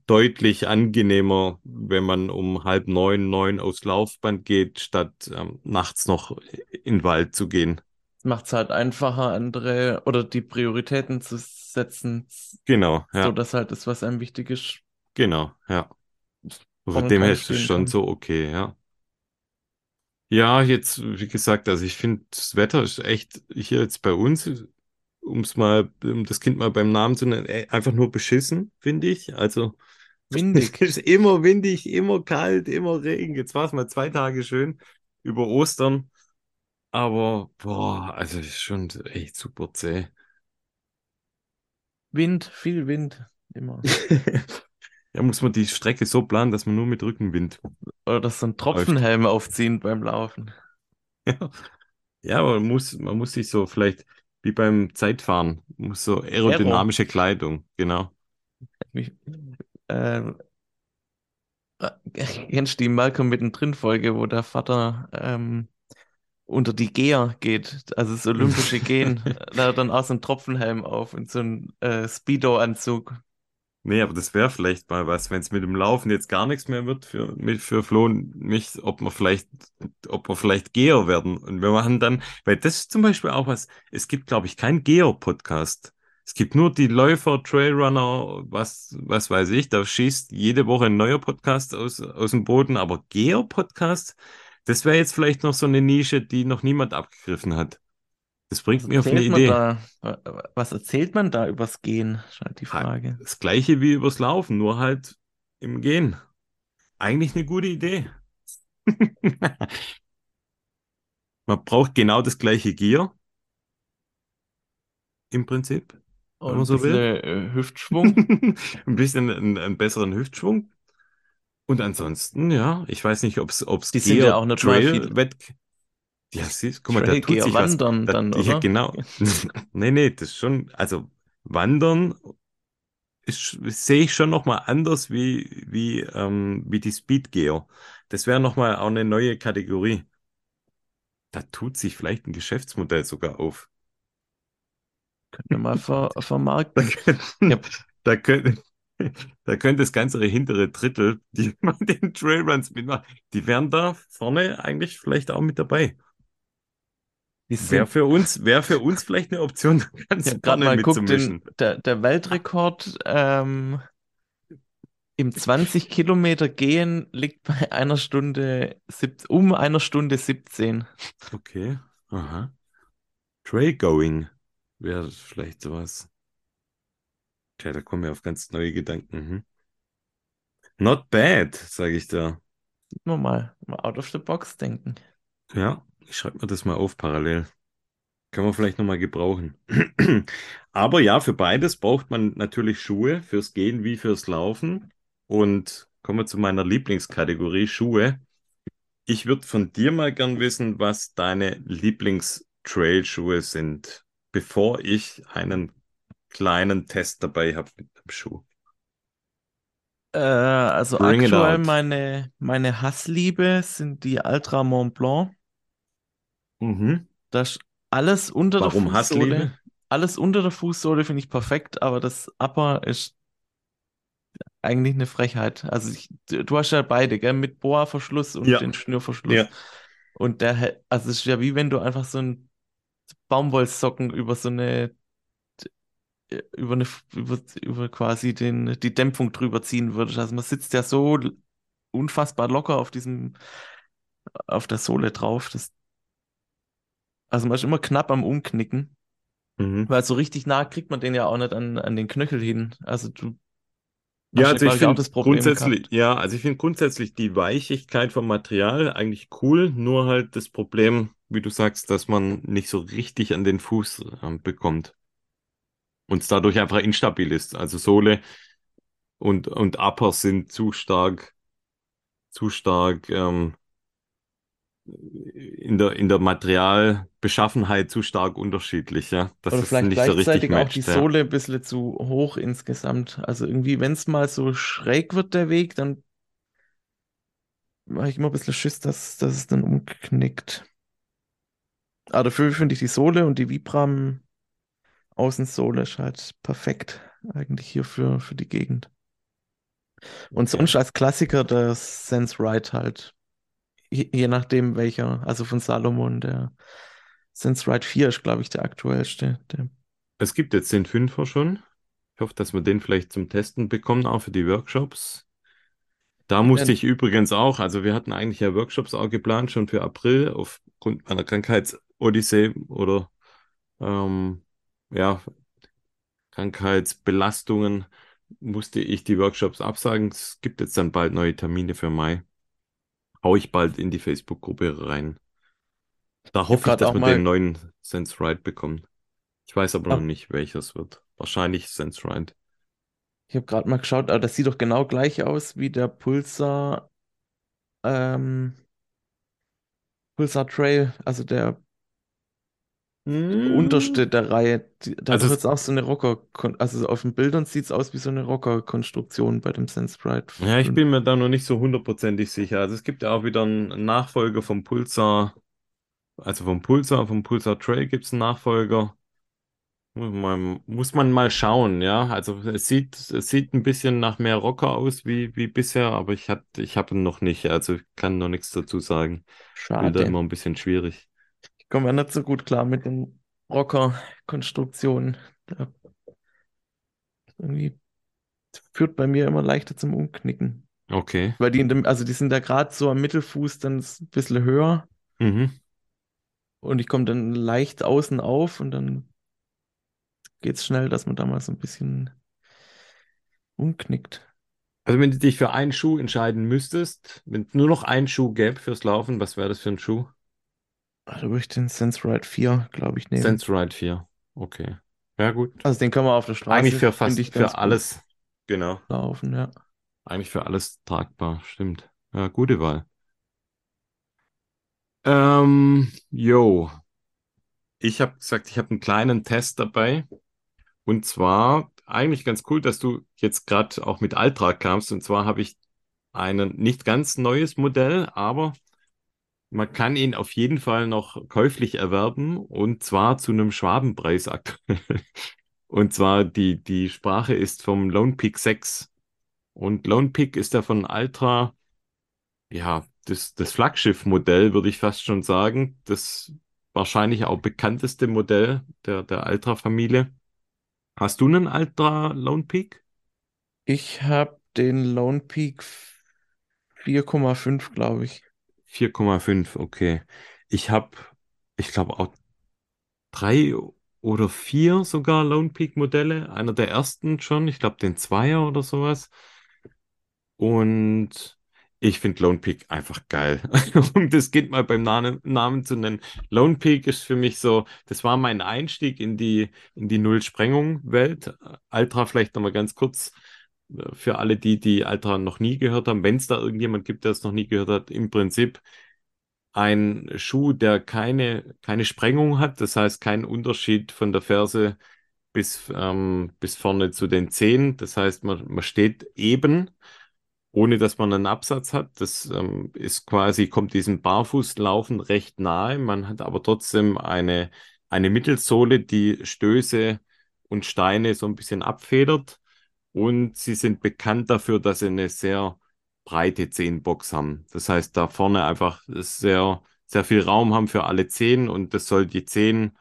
deutlich angenehmer, wenn man um halb neun, neun aufs Laufband geht, statt ähm, nachts noch in den Wald zu gehen. Macht es halt einfacher, andere oder die Prioritäten zu setzen. Genau, ja. So dass halt das, was einem wichtig ist. Genau, ja. Von dem her ist es schon kann. so okay, ja. Ja, jetzt, wie gesagt, also ich finde, das Wetter ist echt hier jetzt bei uns, um es mal, um das Kind mal beim Namen zu nennen, äh, einfach nur beschissen, finde ich. Also windig. Es ist immer windig, immer kalt, immer Regen. Jetzt war es mal zwei Tage schön über Ostern. Aber boah, also ist schon echt super zäh. Wind, viel Wind, immer. Ja, muss man die Strecke so planen, dass man nur mit Rückenwind. Oder dass so ein Tropfenhelm läuft. aufziehen beim Laufen. Ja, ja man muss, man muss sich so vielleicht wie beim Zeitfahren, muss so aerodynamische Aero. Kleidung, genau. Mich, äh, kennst du die Malcolm mittendrin Folge, wo der Vater ähm, unter die Geher geht, also das olympische Gehen, da hat dann auch so einen Tropfenhelm auf und so einen äh, Speedo-Anzug. Nee, aber das wäre vielleicht mal was, wenn es mit dem Laufen jetzt gar nichts mehr wird für, mit, für Flo und mich, ob wir vielleicht, ob wir vielleicht Geher werden. Und wir machen dann, weil das ist zum Beispiel auch was, es gibt, glaube ich, keinen Geher-Podcast. Es gibt nur die Läufer, Trailrunner, was, was weiß ich, da schießt jede Woche ein neuer Podcast aus, aus dem Boden, aber Geher-Podcast, das wäre jetzt vielleicht noch so eine Nische, die noch niemand abgegriffen hat. Das bringt was mich auf eine Idee. Da, was erzählt man da übers Gehen? Ist halt die Frage. Das gleiche wie übers Laufen, nur halt im Gehen. Eigentlich eine gute Idee. man braucht genau das gleiche Gear. Im Prinzip. Und wenn man so will. Äh, Hüftschwung. ein bisschen einen, einen, besseren Hüftschwung. Und ansonsten, ja, ich weiß nicht, ob es sind ja auch Trail Wett ja, siehst guck mal, da tut sich wandern was. dann, da, oder? Ja, genau. nee, nee, das ist schon, also wandern sehe ich schon nochmal anders wie, wie, ähm, wie die Speedgear. Das wäre nochmal auch eine neue Kategorie. Da tut sich vielleicht ein Geschäftsmodell sogar auf. Können wir mal ver vermarkten. Da, ja. da, könnte, da könnte das ganze hintere Drittel, die man den Trailruns mitmacht, die wären da vorne eigentlich vielleicht auch mit dabei. Wäre für uns, wäre für uns vielleicht eine Option, ganz ja, gerade mal guckt, den, der, der Weltrekord ähm, im 20 Kilometer gehen liegt bei einer Stunde um einer Stunde 17. Okay. Aha. Trailgoing wäre vielleicht sowas. Tja, da kommen wir auf ganz neue Gedanken. Hm? Not bad, sage ich da. Nur mal, mal out of the box denken. Ja, ich schreibe mir das mal auf parallel. Kann man vielleicht nochmal gebrauchen. Aber ja, für beides braucht man natürlich Schuhe, fürs Gehen wie fürs Laufen. Und kommen wir zu meiner Lieblingskategorie Schuhe. Ich würde von dir mal gern wissen, was deine Lieblings-Trail-Schuhe sind, bevor ich einen kleinen Test dabei habe mit dem Schuh. Äh, also Bring aktuell meine, meine Hassliebe sind die Ultra Mont Blanc. Mhm. Das alles unter Warum der Fußsohle. Hassliebe? Alles unter der Fußsohle finde ich perfekt, aber das Upper ist eigentlich eine Frechheit. Also ich, du hast ja beide, gell? Mit Boa-Verschluss und ja. den Schnürverschluss. Ja. Und der, also es ist ja wie wenn du einfach so ein Baumwollsocken über so eine über eine über, über quasi den die Dämpfung drüber ziehen würdest. Also man sitzt ja so unfassbar locker auf diesem auf der Sohle drauf. Das, also man ist immer knapp am Umknicken. Mhm. Weil so richtig nah kriegt man den ja auch nicht an, an den Knöchel hin. Also du ja, also ich finde grundsätzlich, gehabt. ja, also ich finde grundsätzlich die Weichigkeit vom Material eigentlich cool, nur halt das Problem, wie du sagst, dass man nicht so richtig an den Fuß äh, bekommt und es dadurch einfach instabil ist. Also Sohle und, und Upper sind zu stark, zu stark ähm, in der, in der Materialbeschaffenheit zu stark unterschiedlich, ja. Das Oder vielleicht nicht gleichzeitig so richtig auch matcht, die Sohle ja. ein bisschen zu hoch insgesamt. Also irgendwie, wenn es mal so schräg wird, der Weg, dann mache ich immer ein bisschen Schiss, dass, dass es dann umknickt. Aber dafür finde ich die Sohle und die Vibram Außensohle ist halt perfekt eigentlich hier für, für die Gegend. Und sonst als Klassiker der Sense Ride halt je, je nachdem welcher, also von Salomon, der Sense Ride 4 ist, glaube ich, der aktuellste. Der... Es gibt jetzt den 5er schon. Ich hoffe, dass wir den vielleicht zum Testen bekommen, auch für die Workshops. Da musste ich übrigens auch, also wir hatten eigentlich ja Workshops auch geplant, schon für April, aufgrund meiner Krankheitsodyssee oder ähm, ja, Krankheitsbelastungen musste ich die Workshops absagen. Es gibt jetzt dann bald neue Termine für Mai hau ich bald in die Facebook-Gruppe rein. Da hoffe ich, dass wir den neuen Sense Ride bekommen. Ich weiß aber noch nicht, welches wird. Wahrscheinlich Sense Ride. Ich habe gerade mal geschaut, aber das sieht doch genau gleich aus wie der Pulsar ähm, Pulsar Trail, also der Mm. Unterste der Reihe. Da also hat jetzt auch so eine Rocker, also auf den Bildern sieht es aus wie so eine Rocker-Konstruktion bei dem SenseSprite. Ja, ich bin mir da noch nicht so hundertprozentig sicher. Also es gibt ja auch wieder einen Nachfolger vom Pulsar, also vom Pulsar, vom Pulsar Trail gibt es einen Nachfolger. Muss man, muss man mal schauen, ja. Also es sieht, es sieht ein bisschen nach mehr Rocker aus wie, wie bisher, aber ich habe ich hab ihn noch nicht, also ich kann noch nichts dazu sagen. Schade. Bin da immer ein bisschen schwierig komme ja nicht so gut klar mit den Rocker-Konstruktionen. Irgendwie führt bei mir immer leichter zum Umknicken. Okay. Weil die in dem, also die sind da gerade so am Mittelfuß dann ein bisschen höher. Mhm. Und ich komme dann leicht außen auf und dann geht es schnell, dass man da mal so ein bisschen umknickt. Also wenn du dich für einen Schuh entscheiden müsstest, wenn es nur noch einen Schuh gäbe fürs Laufen, was wäre das für ein Schuh? Da würde ich den SenseRide 4, glaube ich, nehmen. SenseRide 4, okay. Ja, gut. Also den können wir auf der Straße. Eigentlich für fast für alles, genau. Laufen, ja. Eigentlich für alles tragbar, stimmt. Ja, gute Wahl. Ähm, yo. Ich habe gesagt, ich habe einen kleinen Test dabei. Und zwar eigentlich ganz cool, dass du jetzt gerade auch mit Altra kamst. Und zwar habe ich ein nicht ganz neues Modell, aber man kann ihn auf jeden Fall noch käuflich erwerben und zwar zu einem Schwabenpreis aktuell. Und zwar die, die Sprache ist vom Lone Peak 6. Und Lone Peak ist ja von Altra, ja, das, das Flaggschiff-Modell, würde ich fast schon sagen. Das wahrscheinlich auch bekannteste Modell der, der Altra-Familie. Hast du einen Altra Lone Peak? Ich habe den Lone Peak 4,5, glaube ich. 4,5, okay. Ich habe, ich glaube auch drei oder vier sogar Lone Peak Modelle. Einer der ersten schon, ich glaube den Zweier oder sowas. Und ich finde Lone Peak einfach geil. Um das geht mal beim Namen, Namen zu nennen. Lone Peak ist für mich so, das war mein Einstieg in die, in die Null-Sprengung-Welt. Ultra vielleicht nochmal ganz kurz äh, für alle die, die Ultra noch nie gehört haben, wenn es da irgendjemand gibt, der es noch nie gehört hat, im Prinzip ein Schuh, der keine, keine Sprengung hat, das heißt keinen Unterschied von der Ferse bis, ähm, bis vorne zu den Zehen. Das heißt, man, man steht eben, ohne dass man einen Absatz hat. Das ähm, ist quasi, kommt diesem Barfußlaufen recht nahe. Man hat aber trotzdem eine, eine Mittelsohle, die Stöße und Steine so ein bisschen abfedert. Und sie sind bekannt dafür, dass sie eine sehr breite Zehenbox haben. Das heißt, da vorne einfach sehr, sehr viel Raum haben für alle Zehen und das soll die Zehen,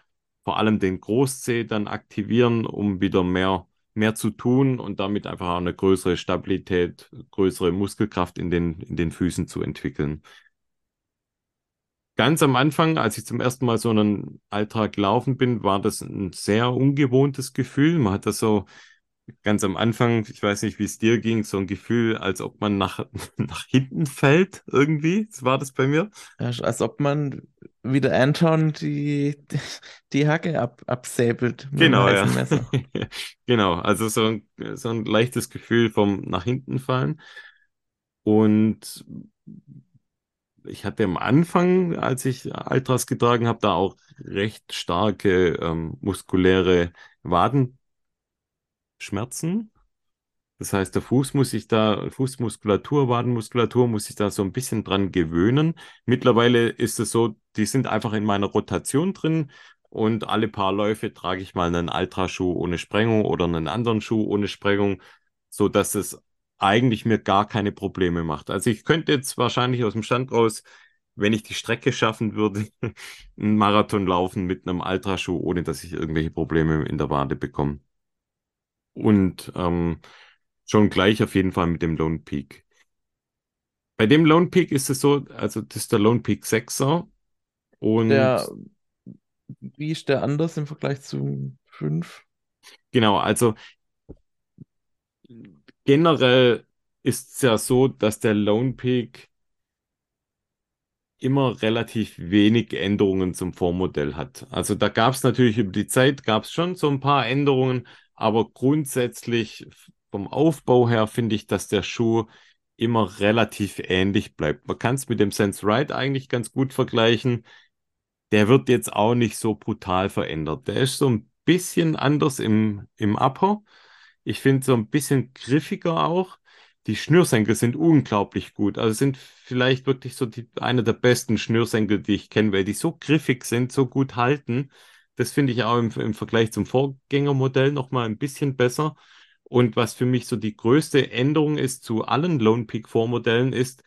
vor allem den Großzeh, dann aktivieren, um wieder mehr, mehr zu tun und damit einfach auch eine größere Stabilität, größere Muskelkraft in den, in den Füßen zu entwickeln. Ganz am Anfang, als ich zum ersten Mal so einen Alltag gelaufen bin, war das ein sehr ungewohntes Gefühl. Man hat das so ganz am Anfang, ich weiß nicht, wie es dir ging, so ein Gefühl, als ob man nach, nach hinten fällt irgendwie. Das war das bei mir. Ja, als ob man wieder Anton die, die Hacke ab, absäbelt mit genau, ja. Genau, also so ein, so ein leichtes Gefühl vom nach hinten fallen. Und ich hatte am Anfang, als ich Altras getragen habe, da auch recht starke ähm, muskuläre Waden Schmerzen. Das heißt, der Fuß muss sich da, Fußmuskulatur, Wadenmuskulatur muss sich da so ein bisschen dran gewöhnen. Mittlerweile ist es so, die sind einfach in meiner Rotation drin und alle paar Läufe trage ich mal einen Ultraschuh ohne Sprengung oder einen anderen Schuh ohne Sprengung, so dass es eigentlich mir gar keine Probleme macht. Also ich könnte jetzt wahrscheinlich aus dem Stand raus, wenn ich die Strecke schaffen würde, einen Marathon laufen mit einem Ultraschuh, ohne dass ich irgendwelche Probleme in der Wade bekomme. Und ähm, schon gleich auf jeden Fall mit dem Lone Peak. Bei dem Lone Peak ist es so, also das ist der Lone Peak 6er. Und der, wie ist der anders im Vergleich zu 5? Genau, also generell ist es ja so, dass der Lone Peak immer relativ wenig Änderungen zum Vormodell hat. Also da gab es natürlich über die Zeit, gab es schon so ein paar Änderungen, aber grundsätzlich vom Aufbau her finde ich, dass der Schuh immer relativ ähnlich bleibt. Man kann es mit dem Sense Ride eigentlich ganz gut vergleichen. Der wird jetzt auch nicht so brutal verändert. Der ist so ein bisschen anders im, im Upper. Ich finde so ein bisschen griffiger auch. Die Schnürsenkel sind unglaublich gut. Also sind vielleicht wirklich so die, eine der besten Schnürsenkel, die ich kenne, weil die so griffig sind, so gut halten. Das finde ich auch im, im Vergleich zum Vorgängermodell nochmal ein bisschen besser. Und was für mich so die größte Änderung ist zu allen Lone Peak Vormodellen ist,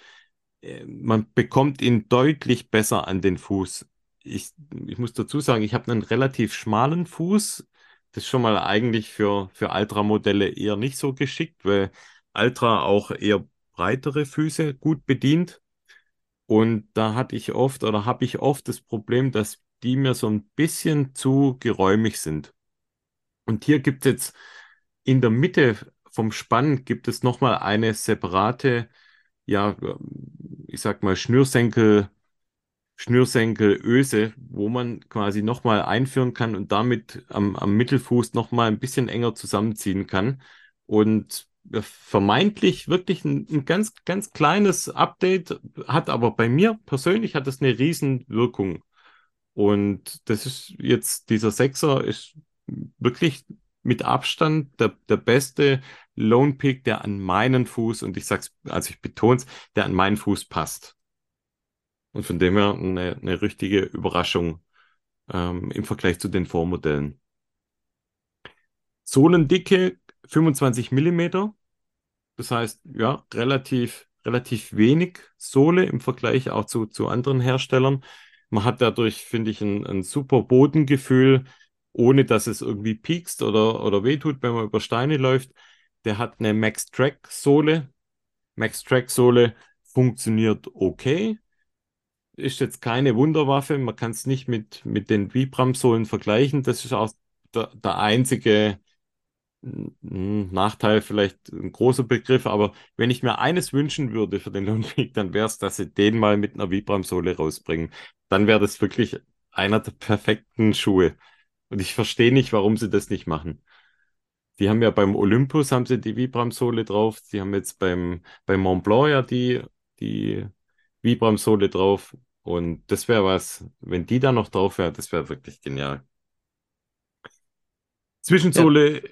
äh, man bekommt ihn deutlich besser an den Fuß. Ich, ich muss dazu sagen, ich habe einen relativ schmalen Fuß. Das ist schon mal eigentlich für, für Ultra-Modelle eher nicht so geschickt, weil Ultra auch eher breitere Füße gut bedient. Und da hatte ich oft oder habe ich oft das Problem, dass die mir so ein bisschen zu geräumig sind. Und hier gibt es jetzt in der Mitte vom Spann gibt es nochmal eine separate, ja, ich sag mal Schnürsenkel, Schnürsenkelöse, wo man quasi nochmal einführen kann und damit am, am Mittelfuß nochmal ein bisschen enger zusammenziehen kann. Und vermeintlich wirklich ein, ein, ganz, ganz kleines Update, hat aber bei mir persönlich hat es eine riesen Wirkung. Und das ist jetzt, dieser Sechser ist wirklich mit Abstand der, der beste Lone Pick, der an meinen Fuß, und ich sag's, also ich betone der an meinen Fuß passt. Und von dem her eine, eine richtige Überraschung ähm, im Vergleich zu den Vormodellen. Sohlendicke 25 Millimeter. Das heißt, ja, relativ, relativ wenig Sohle im Vergleich auch zu, zu anderen Herstellern. Man hat dadurch, finde ich, ein, ein super Bodengefühl, ohne dass es irgendwie piekst oder, oder wehtut, wenn man über Steine läuft. Der hat eine Max Track Sohle. Max Track Sohle funktioniert okay. Ist jetzt keine Wunderwaffe. Man kann es nicht mit, mit den Vibram-Sohlen vergleichen. Das ist auch der, der einzige Nachteil, vielleicht ein großer Begriff, aber wenn ich mir eines wünschen würde für den Peak, dann wäre es, dass sie den mal mit einer Vibram-Sohle rausbringen. Dann wäre das wirklich einer der perfekten Schuhe. Und ich verstehe nicht, warum sie das nicht machen. Die haben ja beim Olympus haben sie die Vibram-Sohle drauf. Sie haben jetzt beim, beim Mont Blanc ja die, die Vibram-Sohle drauf. Und das wäre was, wenn die da noch drauf wäre, das wäre wirklich genial. Zwischensohle, ja.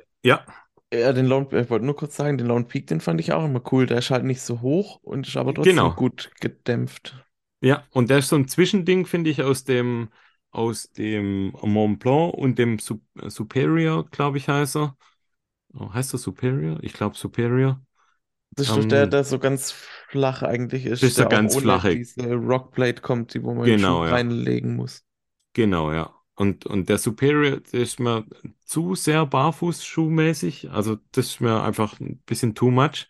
Ja, den Lone, ich wollte nur kurz sagen, den Lone Peak, den fand ich auch immer cool. Der ist halt nicht so hoch und ist aber trotzdem Genau. gut gedämpft. Ja, und der ist so ein Zwischending, finde ich, aus dem, aus dem Mont Blanc und dem Sup Superior, glaube ich, heißt er. Oh, heißt er Superior? Ich glaube Superior. Das ist doch der, Ähm, der so ganz flach eigentlich ist, das ist der der ganz flache. diese Rockplate kommt, die wo man Genau, ja. reinlegen muss. Genau, ja. Und, und der Superior, der ist mir zu sehr barfußschuhmäßig. Also das ist mir einfach ein bisschen too much.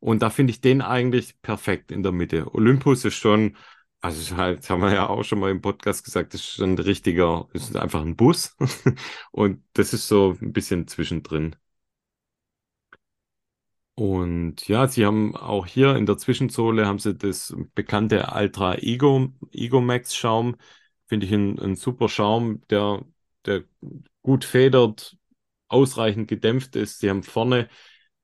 Und da finde ich den eigentlich perfekt in der Mitte. Olympus ist schon, also halt, das haben wir ja auch schon mal im Podcast gesagt, das ist schon ein richtiger, ist einfach ein Bus. Und das ist so ein bisschen zwischendrin. Und ja, sie haben auch hier in der Zwischensohle haben sie das bekannte Ultra Ego, Ego Max Schaum. Finde ich ein, ein super Schaum, der, der gut federt, ausreichend gedämpft ist. Sie haben vorne,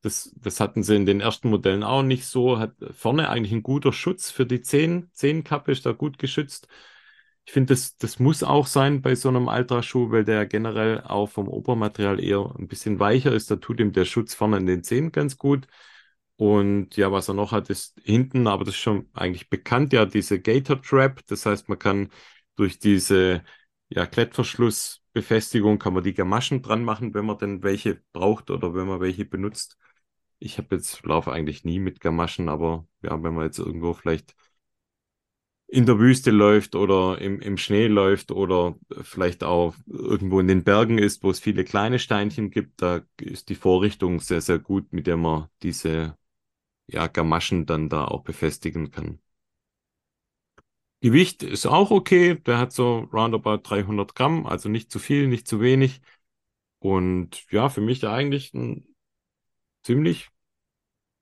das, das hatten sie in den ersten Modellen auch nicht so, hat vorne eigentlich ein guter Schutz für die Zehen. Zehenkappe ist da gut geschützt. Ich finde, das, das muss auch sein bei so einem Ultraschuh, weil der generell auch vom Obermaterial eher ein bisschen weicher ist. Da tut ihm der Schutz vorne in den Zehen ganz gut. Und ja, was er noch hat, ist hinten, aber das ist schon eigentlich bekannt, ja, diese Gator Trap. Das heißt, man kann durch diese ja, Klettverschlussbefestigung kann man die Gamaschen dran machen, wenn man denn welche braucht oder wenn man welche benutzt. Ich habe jetzt laufe eigentlich nie mit Gamaschen, aber ja, wenn man jetzt irgendwo vielleicht in der Wüste läuft oder im, im Schnee läuft oder vielleicht auch irgendwo in den Bergen ist, wo es viele kleine Steinchen gibt, da ist die Vorrichtung sehr, sehr gut, mit der man diese ja, Gamaschen dann da auch befestigen kann. Gewicht ist auch okay, der hat so roundabout 300 Gramm, also nicht zu viel, nicht zu wenig. Und ja, für mich eigentlich ein ziemlich,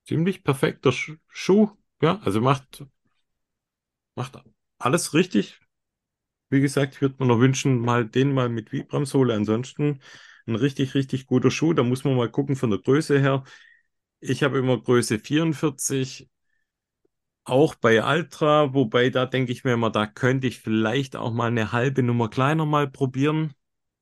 ziemlich perfekter Sch Schuh. Ja, also macht, macht alles richtig. Wie gesagt, ich würde mir noch wünschen, mal den mal mit Vibram-Sohle. Ansonsten ein richtig, richtig guter Schuh. Da muss man mal gucken von der Größe her. Ich habe immer Größe 44, auch bei Ultra, wobei da denke ich mir immer, da könnte ich vielleicht auch mal eine halbe Nummer kleiner mal probieren.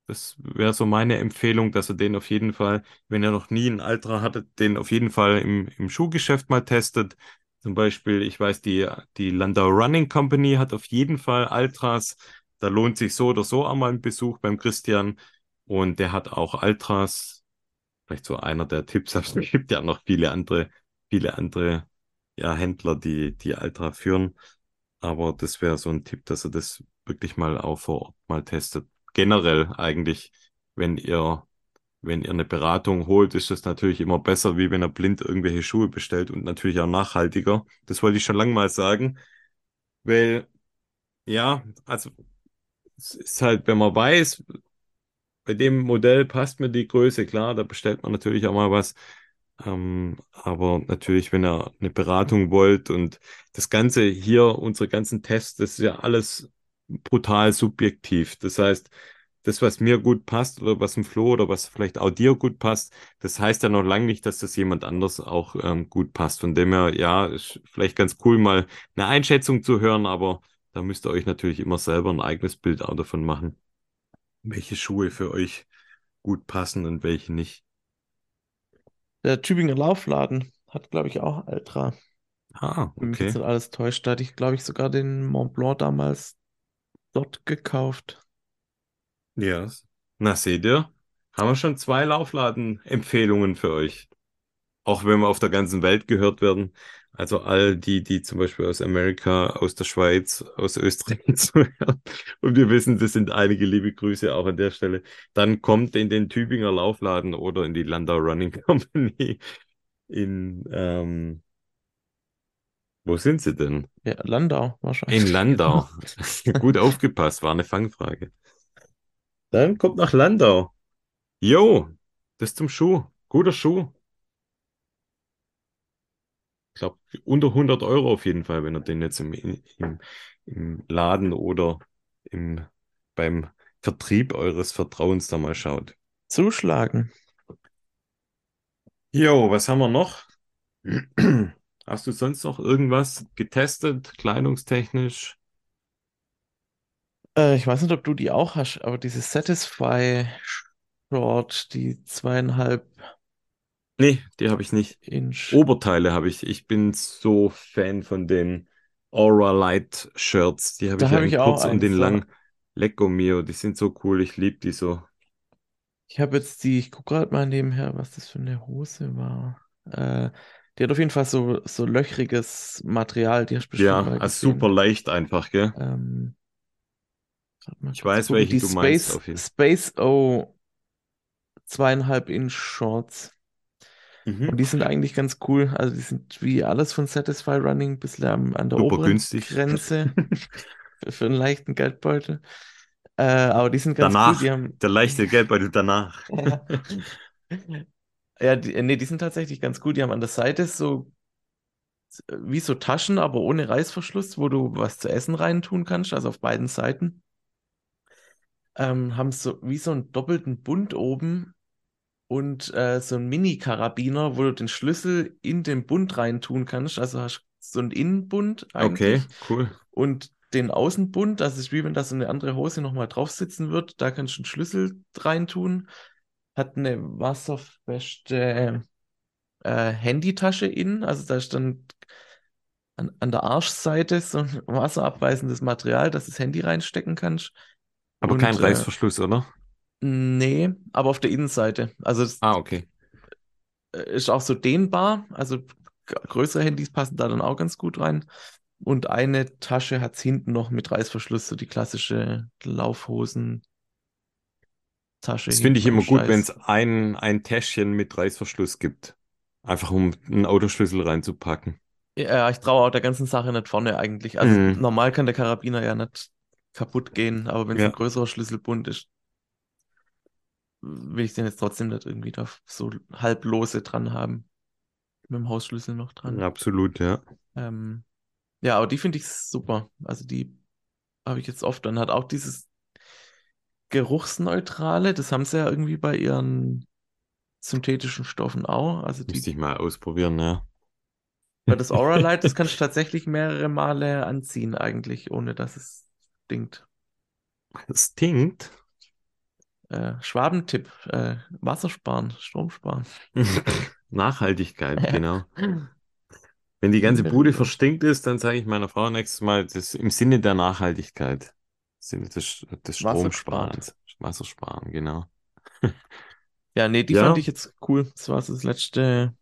Das wäre so meine Empfehlung, dass ihr den auf jeden Fall, wenn ihr noch nie einen Ultra hattet, den auf jeden Fall im, im Schuhgeschäft mal testet. Zum Beispiel, ich weiß, die, die Landau Running Company hat auf jeden Fall Ultras. Da lohnt sich so oder so einmal ein Besuch beim Christian. Und der hat auch Ultras. Vielleicht so einer der Tipps. Es gibt ja noch viele andere, viele andere ja, Händler, die, die Ultra führen. Aber das wäre so ein Tipp, dass ihr das wirklich mal auch vor Ort mal testet. Generell eigentlich, wenn ihr, wenn ihr eine Beratung holt, ist das natürlich immer besser, wie wenn ihr blind irgendwelche Schuhe bestellt und natürlich auch nachhaltiger. Das wollte ich schon lange mal sagen. Weil, ja, also es ist halt, wenn man weiß, bei dem Modell passt mir die Größe, klar, da bestellt man natürlich auch mal was. Ähm, aber natürlich, wenn ihr eine Beratung wollt und das Ganze hier, unsere ganzen Tests, das ist ja alles brutal subjektiv. Das heißt, das, was mir gut passt oder was im Flo oder was vielleicht auch dir gut passt, das heißt ja noch lange nicht, dass das jemand anders auch ähm, gut passt. Von dem her, ja, ist vielleicht ganz cool, mal eine Einschätzung zu hören, aber da müsst ihr euch natürlich immer selber ein eigenes Bild auch davon machen, welche Schuhe für euch gut passen und welche nicht. Der Tübinger Laufladen hat, glaube ich, auch Ultra. Ah, Wenn mich jetzt okay. nicht alles täuscht, da hatte ich, glaube ich, sogar den Mont Blanc damals dort gekauft. Ja. Na, seht ihr, haben wir schon zwei Laufladen-Empfehlungen für euch. Auch wenn wir auf der ganzen Welt gehört werden. Also all die, die zum Beispiel aus Amerika, aus der Schweiz, aus Österreich zuhören. Und wir wissen, das sind einige liebe Grüße auch an der Stelle. Dann kommt in den Tübinger Laufladen oder in die Landau Running Company in, ähm, wo sind sie denn? Ja, Landau wahrscheinlich. In Landau. Gut aufgepasst, war eine Fangfrage. Dann kommt nach Landau. Jo, das zum Schuh. Guter Schuh. Ich glaube, unter 100 Euro auf jeden Fall, wenn ihr den jetzt im, im, im Laden oder im, beim Vertrieb eures Vertrauens da mal schaut. Zuschlagen. Jo, was haben wir noch? Hast du sonst noch irgendwas getestet, kleidungstechnisch? Äh, ich weiß nicht, ob du die auch hast, aber diese Satisfy Short, die zweieinhalb Nee, die habe ich nicht. Inch. Oberteile habe ich. Ich bin so Fan von den Aura Light Shirts. Die habe ich in ich auch kurz und ja. lang. Lecco mio, die sind so cool. Ich liebe die so. Ich habe jetzt die, ich gucke gerade mal nebenher, was das für eine Hose war. Äh, die hat auf jeden Fall so, so löchriges Material, die hast bestimmt Ja, also super leicht einfach, gell? Ähm, Ich weiß, welche Die du meinst, Space, jeden Space O zweieinhalb Inch Shorts. Mhm. Und die sind eigentlich ganz cool. Also die sind wie alles von Satisfy Running bisschen am, an der Super oberen günstig. Grenze für, für einen leichten Geldbeutel. Äh, aber die sind ganz cool. Danach, Die haben, der leichte Geldbeutel danach. ja, ja die, äh, nee, die sind tatsächlich ganz gut. Die haben an der Seite so wie so Taschen, aber ohne Reißverschluss, wo du was zu essen reintun kannst, also auf beiden Seiten. Ähm, haben so wie so einen doppelten Bund oben und äh, so einen Mini-Karabiner, wo du den Schlüssel in den Bund reintun kannst. Also hast so einen Innenbund Okay, eigentlich cool. und den Außenbund, das ist wie wenn da so eine andere Hose nochmal drauf sitzen wird. Da kannst du einen Schlüssel reintun. Hat eine wasserfeste äh, Handytasche innen, also da ist dann an, an der Arschseite so ein wasserabweisendes Material, dass du das Handy reinstecken kannst. Aber Und, kein äh, Reißverschluss, oder? Nee, aber auf der Innenseite. Also es Ah, okay. äh, ist auch so dehnbar. Also größere Handys passen da dann auch ganz gut rein. Und eine Tasche hat es hinten noch mit Reißverschluss, so die klassische Laufhosen-Tasche Das finde ich immer gut, wenn es ein, ein Täschchen mit Reißverschluss gibt. Einfach um einen Autoschlüssel reinzupacken. Ja, ich traue auch der ganzen Sache nicht vorne eigentlich. Also Mhm. normal kann der Karabiner ja nicht kaputt gehen, aber wenn es Ja. ein größerer Schlüsselbund ist, will ich den jetzt trotzdem nicht irgendwie da so halblose dran haben. Mit dem Hausschlüssel noch dran. Absolut, ja. Ähm, ja, aber die finde ich super. Also die habe ich jetzt oft. Dann hat auch dieses Geruchsneutrale, das haben sie ja irgendwie bei ihren synthetischen Stoffen auch. Also Müsste die, ich mal ausprobieren, ja. weil das Aura Light, das kannst du tatsächlich mehrere Male anziehen eigentlich, ohne dass es stinkt. Es stinkt. Äh, Schwabentipp, äh, Wasser sparen, Strom sparen. Nachhaltigkeit, Ja. genau. Wenn die ganze Bude verstinkt ist, dann sage ich meiner Frau nächstes Mal, das im Sinne der Nachhaltigkeit. Im Sinne des, des Stromsparens. Wasser sparen, genau. Ja, nee, die Ja. fand ich jetzt cool. Das war das letzte.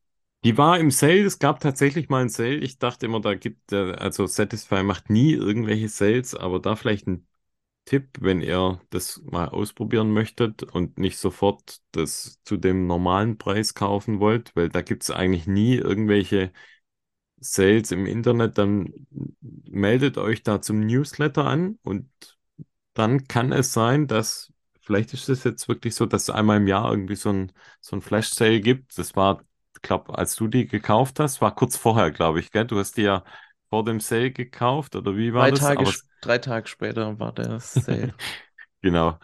Die war im Sale, es gab tatsächlich mal ein Sale. Ich dachte immer, da gibt, äh, also Satisfy macht nie irgendwelche Sales, aber da vielleicht ein Tipp, wenn ihr das mal ausprobieren möchtet und nicht sofort das zu dem normalen Preis kaufen wollt, weil da gibt es eigentlich nie irgendwelche Sales im Internet, dann meldet euch da zum Newsletter an und dann kann es sein, dass vielleicht ist es jetzt wirklich so, dass es einmal im Jahr irgendwie so ein, so ein Flash-Sale gibt. Das war, glaube als du die gekauft hast, war kurz vorher, glaube ich, gell? Du hast die ja vor dem Sale gekauft oder wie war Drei das? Tage, Aber drei Tage später war der Sale. Genau.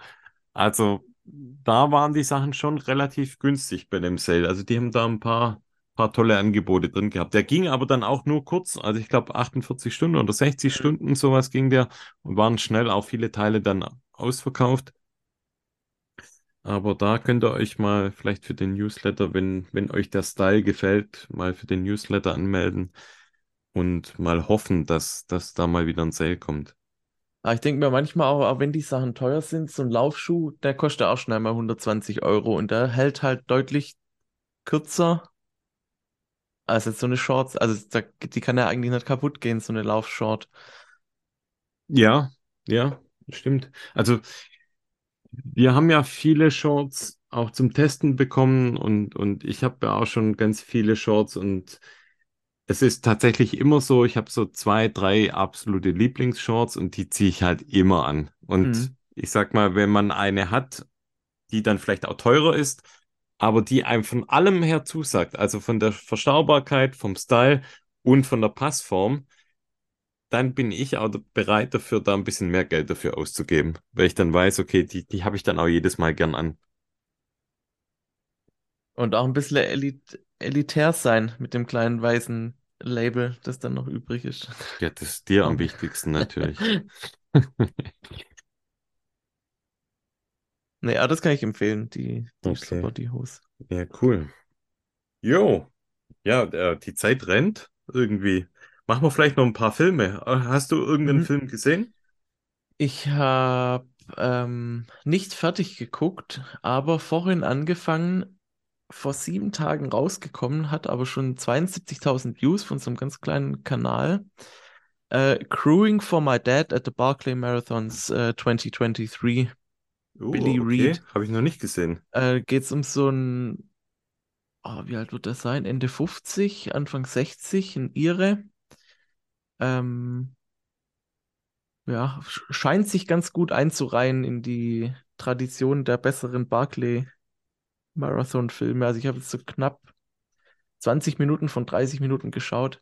Also da waren die Sachen schon relativ günstig bei dem Sale. Also die haben da ein paar, paar tolle Angebote drin gehabt. Der ging aber dann auch nur kurz, also ich glaube 48 Stunden oder 60 Mhm. Stunden, sowas ging der und waren schnell auch viele Teile dann ausverkauft. Aber da könnt ihr euch mal vielleicht für den Newsletter, wenn, wenn euch der Style gefällt, mal für den Newsletter anmelden und mal hoffen, dass, dass da mal wieder ein Sale kommt. Aber ich denke mir manchmal auch, auch wenn die Sachen teuer sind, so ein Laufschuh, der kostet auch schnell mal 120 Euro und der hält halt deutlich kürzer Also jetzt so eine Shorts, also da, die kann ja eigentlich nicht kaputt gehen, so eine Laufshort. Ja, ja, stimmt. Also wir haben ja viele Shorts auch zum Testen bekommen und, und ich habe ja auch schon ganz viele Shorts und es ist tatsächlich immer so, ich habe so zwei, drei absolute Lieblingsshorts und die ziehe ich halt immer an. Und Mhm. ich sag mal, wenn man eine hat, die dann vielleicht auch teurer ist, aber die einem von allem her zusagt, also von der Verstaubarkeit, vom Style und von der Passform, dann bin ich auch bereit dafür, da ein bisschen mehr Geld dafür auszugeben, weil ich dann weiß, okay, die, die habe ich dann auch jedes Mal gern an. Und auch ein bisschen elit elitär sein mit dem kleinen weißen Label, das dann noch übrig ist. Ja, das ist dir am wichtigsten natürlich. aber das kann ich empfehlen, die, die Okay, super, die Hose. ja, cool. Jo, ja, äh, die Zeit rennt irgendwie. Machen wir vielleicht noch ein paar Filme. Hast du irgendeinen Mhm. Film gesehen? Ich habe ähm, nicht fertig geguckt, aber vorhin angefangen, vor sieben Tagen rausgekommen, hat aber schon 72.000 Views von so einem ganz kleinen Kanal. Äh, Crewing for My Dad at the Barclay Marathons äh, 2023. Oh, Billy okay, Reed. habe ich noch nicht gesehen. Äh, geht es um so ein, oh, wie alt wird er sein? Ende 50, Anfang 60, ein Ire. Ähm, ja, sch- scheint sich ganz gut einzureihen in die Tradition der besseren Barclay Marathon-Filme. Also ich habe jetzt so knapp 20 Minuten von 30 Minuten geschaut.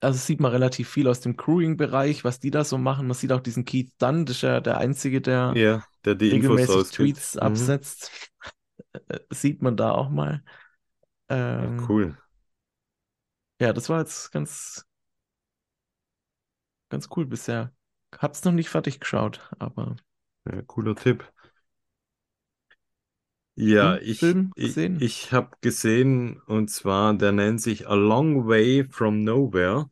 Also sieht man relativ viel aus dem Crewing-Bereich, was die da so machen. Man sieht auch diesen Keith Dunn, das ist ja der Einzige, der Ja, der die Infos regelmäßig rausgibt. Tweets Mhm. absetzt. Äh, Sieht man da auch mal. Ja, Ähm, cool. ja, das war jetzt ganz, ganz cool bisher. Hab's noch nicht fertig geschaut, aber Ja, cooler Tipp. Ja, du, ich, Film ich, gesehen? ich habe gesehen, und zwar, der nennt sich A Long Way from Nowhere.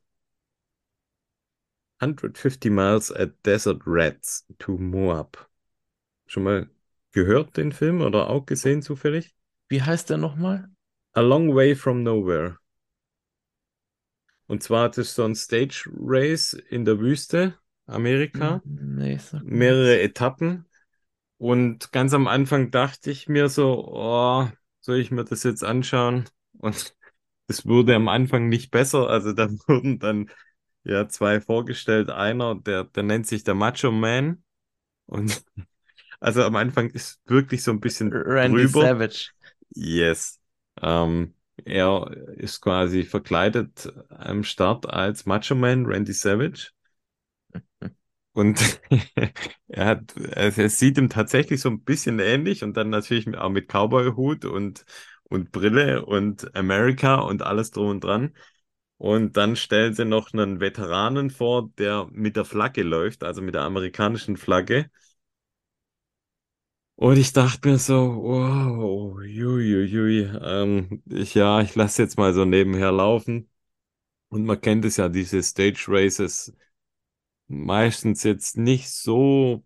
150 Miles at Desert Rats to Moab. Schon mal gehört den Film oder auch gesehen zufällig? Wie heißt der nochmal? A Long Way from Nowhere. Und zwar das ist so ein Stage Race in der Wüste, Amerika. Nee, sag mir Mehrere. Etappen. Und ganz am Anfang dachte ich mir so, oh, soll ich mir das jetzt anschauen? Und es wurde am Anfang nicht besser. Also da wurden dann ja zwei vorgestellt. Einer, der, der nennt sich der Macho Man. Und also am Anfang ist wirklich so ein bisschen Randy drüber. Savage. Yes. Ähm, er ist quasi verkleidet am Start als Macho Man Randy Savage. Und er hat, also es sieht ihm tatsächlich so ein bisschen ähnlich und dann natürlich auch mit Cowboy-Hut und, und Brille und America und alles drum und dran. Und dann stellen sie noch einen Veteranen vor, der mit der Flagge läuft, also mit der amerikanischen Flagge. Und ich dachte mir so, wow, juiuiui, ähm, ich, ja, ich lasse jetzt mal so nebenher laufen. Und man kennt es ja, diese Stage Races, meistens jetzt nicht so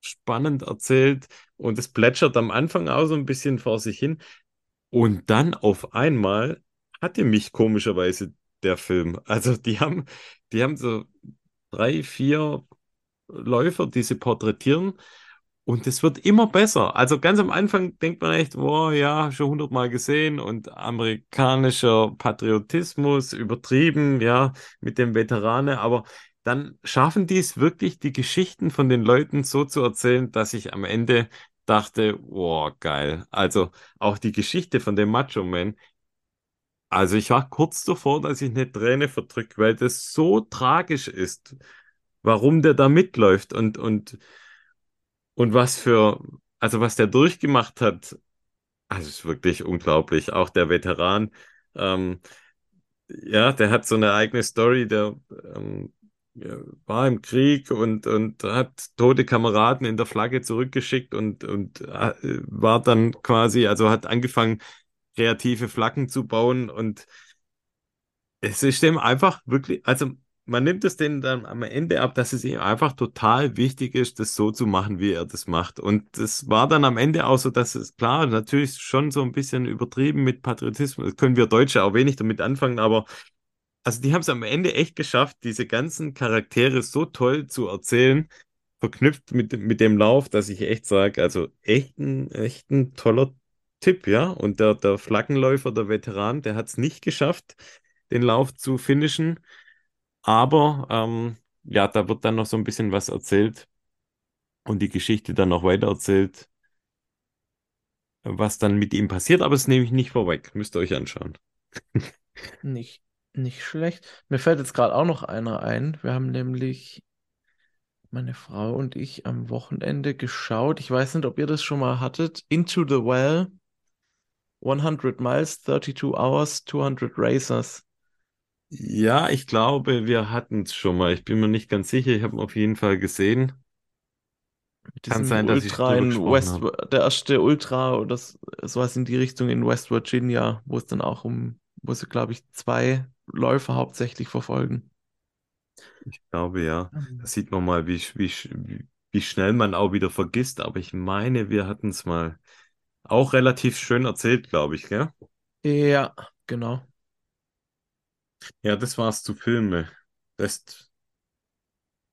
spannend erzählt und es plätschert am Anfang auch so ein bisschen vor sich hin. Und dann auf einmal hatte mich komischerweise der Film. Also die haben, die haben so drei, vier Läufer, die sie porträtieren. Und es wird immer besser. Also ganz am Anfang denkt man echt, wow, ja, schon hundertmal gesehen und amerikanischer Patriotismus übertrieben, ja, mit dem Veteranen. Aber dann schaffen die es wirklich, die Geschichten von den Leuten so zu erzählen, dass ich am Ende dachte, wow, geil. Also auch die Geschichte von dem Macho Man. Also ich war kurz davor, dass ich eine Träne verdrücke, weil das so tragisch ist, warum der da mitläuft und, und und was für, also was der durchgemacht hat, also ist wirklich unglaublich. Auch der Veteran, ähm, ja, der hat so eine eigene Story, der ähm, war im Krieg und, und hat tote Kameraden in der Flagge zurückgeschickt und, und äh, war dann quasi, also hat angefangen, kreative Flaggen zu bauen und es ist dem einfach wirklich, also man nimmt es denen dann am Ende ab, dass es ihm einfach total wichtig ist, das so zu machen, wie er das macht. Und das war dann am Ende auch so, dass es klar, natürlich schon so ein bisschen übertrieben mit Patriotismus. Das können wir Deutsche auch wenig damit anfangen, aber also die haben es am Ende echt geschafft, diese ganzen Charaktere so toll zu erzählen, verknüpft mit, mit dem Lauf, dass ich echt sage, also echt ein, echt ein toller Tipp, ja. Und der, der Flaggenläufer, der Veteran, der hat es nicht geschafft, den Lauf zu finishen. Aber ähm, ja, da wird dann noch so ein bisschen was erzählt und die Geschichte dann noch weiter erzählt, was dann mit ihm passiert. Aber das nehme ich nicht vorweg. Müsst ihr euch anschauen. Nicht, nicht schlecht. Mir fällt jetzt gerade auch noch einer ein. Wir haben nämlich meine Frau und ich am Wochenende geschaut. Ich weiß nicht, ob ihr das schon mal hattet. Into the Well. 100 Miles, 32 Hours, 200 Racers. Ja, ich glaube, wir hatten es schon mal. Ich bin mir nicht ganz sicher. Ich habe ihn auf jeden Fall gesehen. Kann sein, dass ich Ultra drüber in West, habe. der erste Ultra oder sowas in die Richtung in West Virginia, wo es dann auch um, wo sie, glaube ich, zwei Läufer hauptsächlich verfolgen. Ich glaube, ja. Da Ähm, sieht man mal, wie, wie, wie schnell man auch wieder vergisst. Aber ich meine, wir hatten es mal auch relativ schön erzählt, glaube ich, gell? Ja, genau. Ja, das war's zu Filme. Das,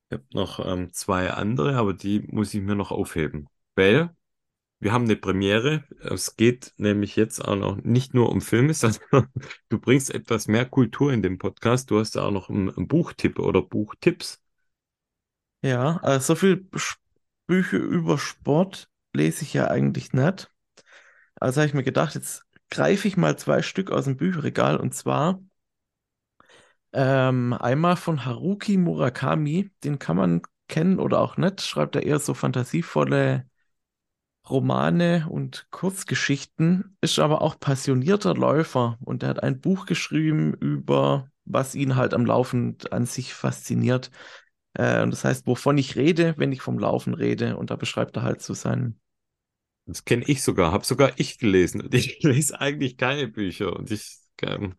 ich habe noch ähm, zwei andere, aber die muss ich mir noch aufheben. Weil wir haben eine Premiere. Es geht nämlich jetzt auch noch nicht nur um Filme, sondern du bringst etwas mehr Kultur in den Podcast. Du hast da auch noch einen, Buchtipp oder Buchtipps. Ja, also so viel Sch- Bücher über Sport lese ich ja eigentlich nicht. Also habe ich mir gedacht, jetzt greife ich mal zwei Stück aus dem Bücherregal und zwar ähm, einmal von Haruki Murakami, den kann man kennen oder auch nicht, schreibt er eher so fantasievolle Romane und Kurzgeschichten, ist aber auch passionierter Läufer und er hat ein Buch geschrieben über, was ihn halt am Laufen an sich fasziniert. Äh, und das heißt, wovon ich rede, wenn ich vom Laufen rede. Und da beschreibt er halt so seinen. Das kenne ich sogar, habe sogar ich gelesen. Und ich lese eigentlich keine Bücher und ich ähm,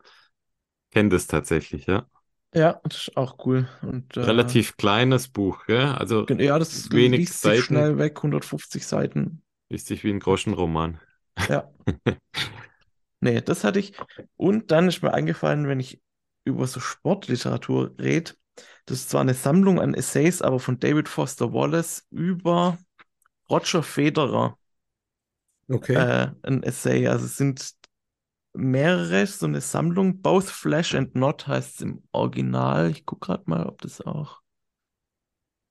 kenne das tatsächlich, ja. Ja, das ist auch cool. Und äh, Relativ kleines Buch, ja. Also ja, das wenig liest sich Seiten, schnell weg, 150 Seiten. Liest sich wie ein Groschenroman. Ja, nee, das hatte ich. Und dann ist mir eingefallen, wenn ich über so Sportliteratur rede, das ist zwar eine Sammlung an Essays, aber von David Foster Wallace über Roger Federer Okay. äh, ein Essay. Also es sind mehrere, so eine Sammlung. Both Flesh and Not heißt es im Original. Ich gucke gerade mal, ob das auch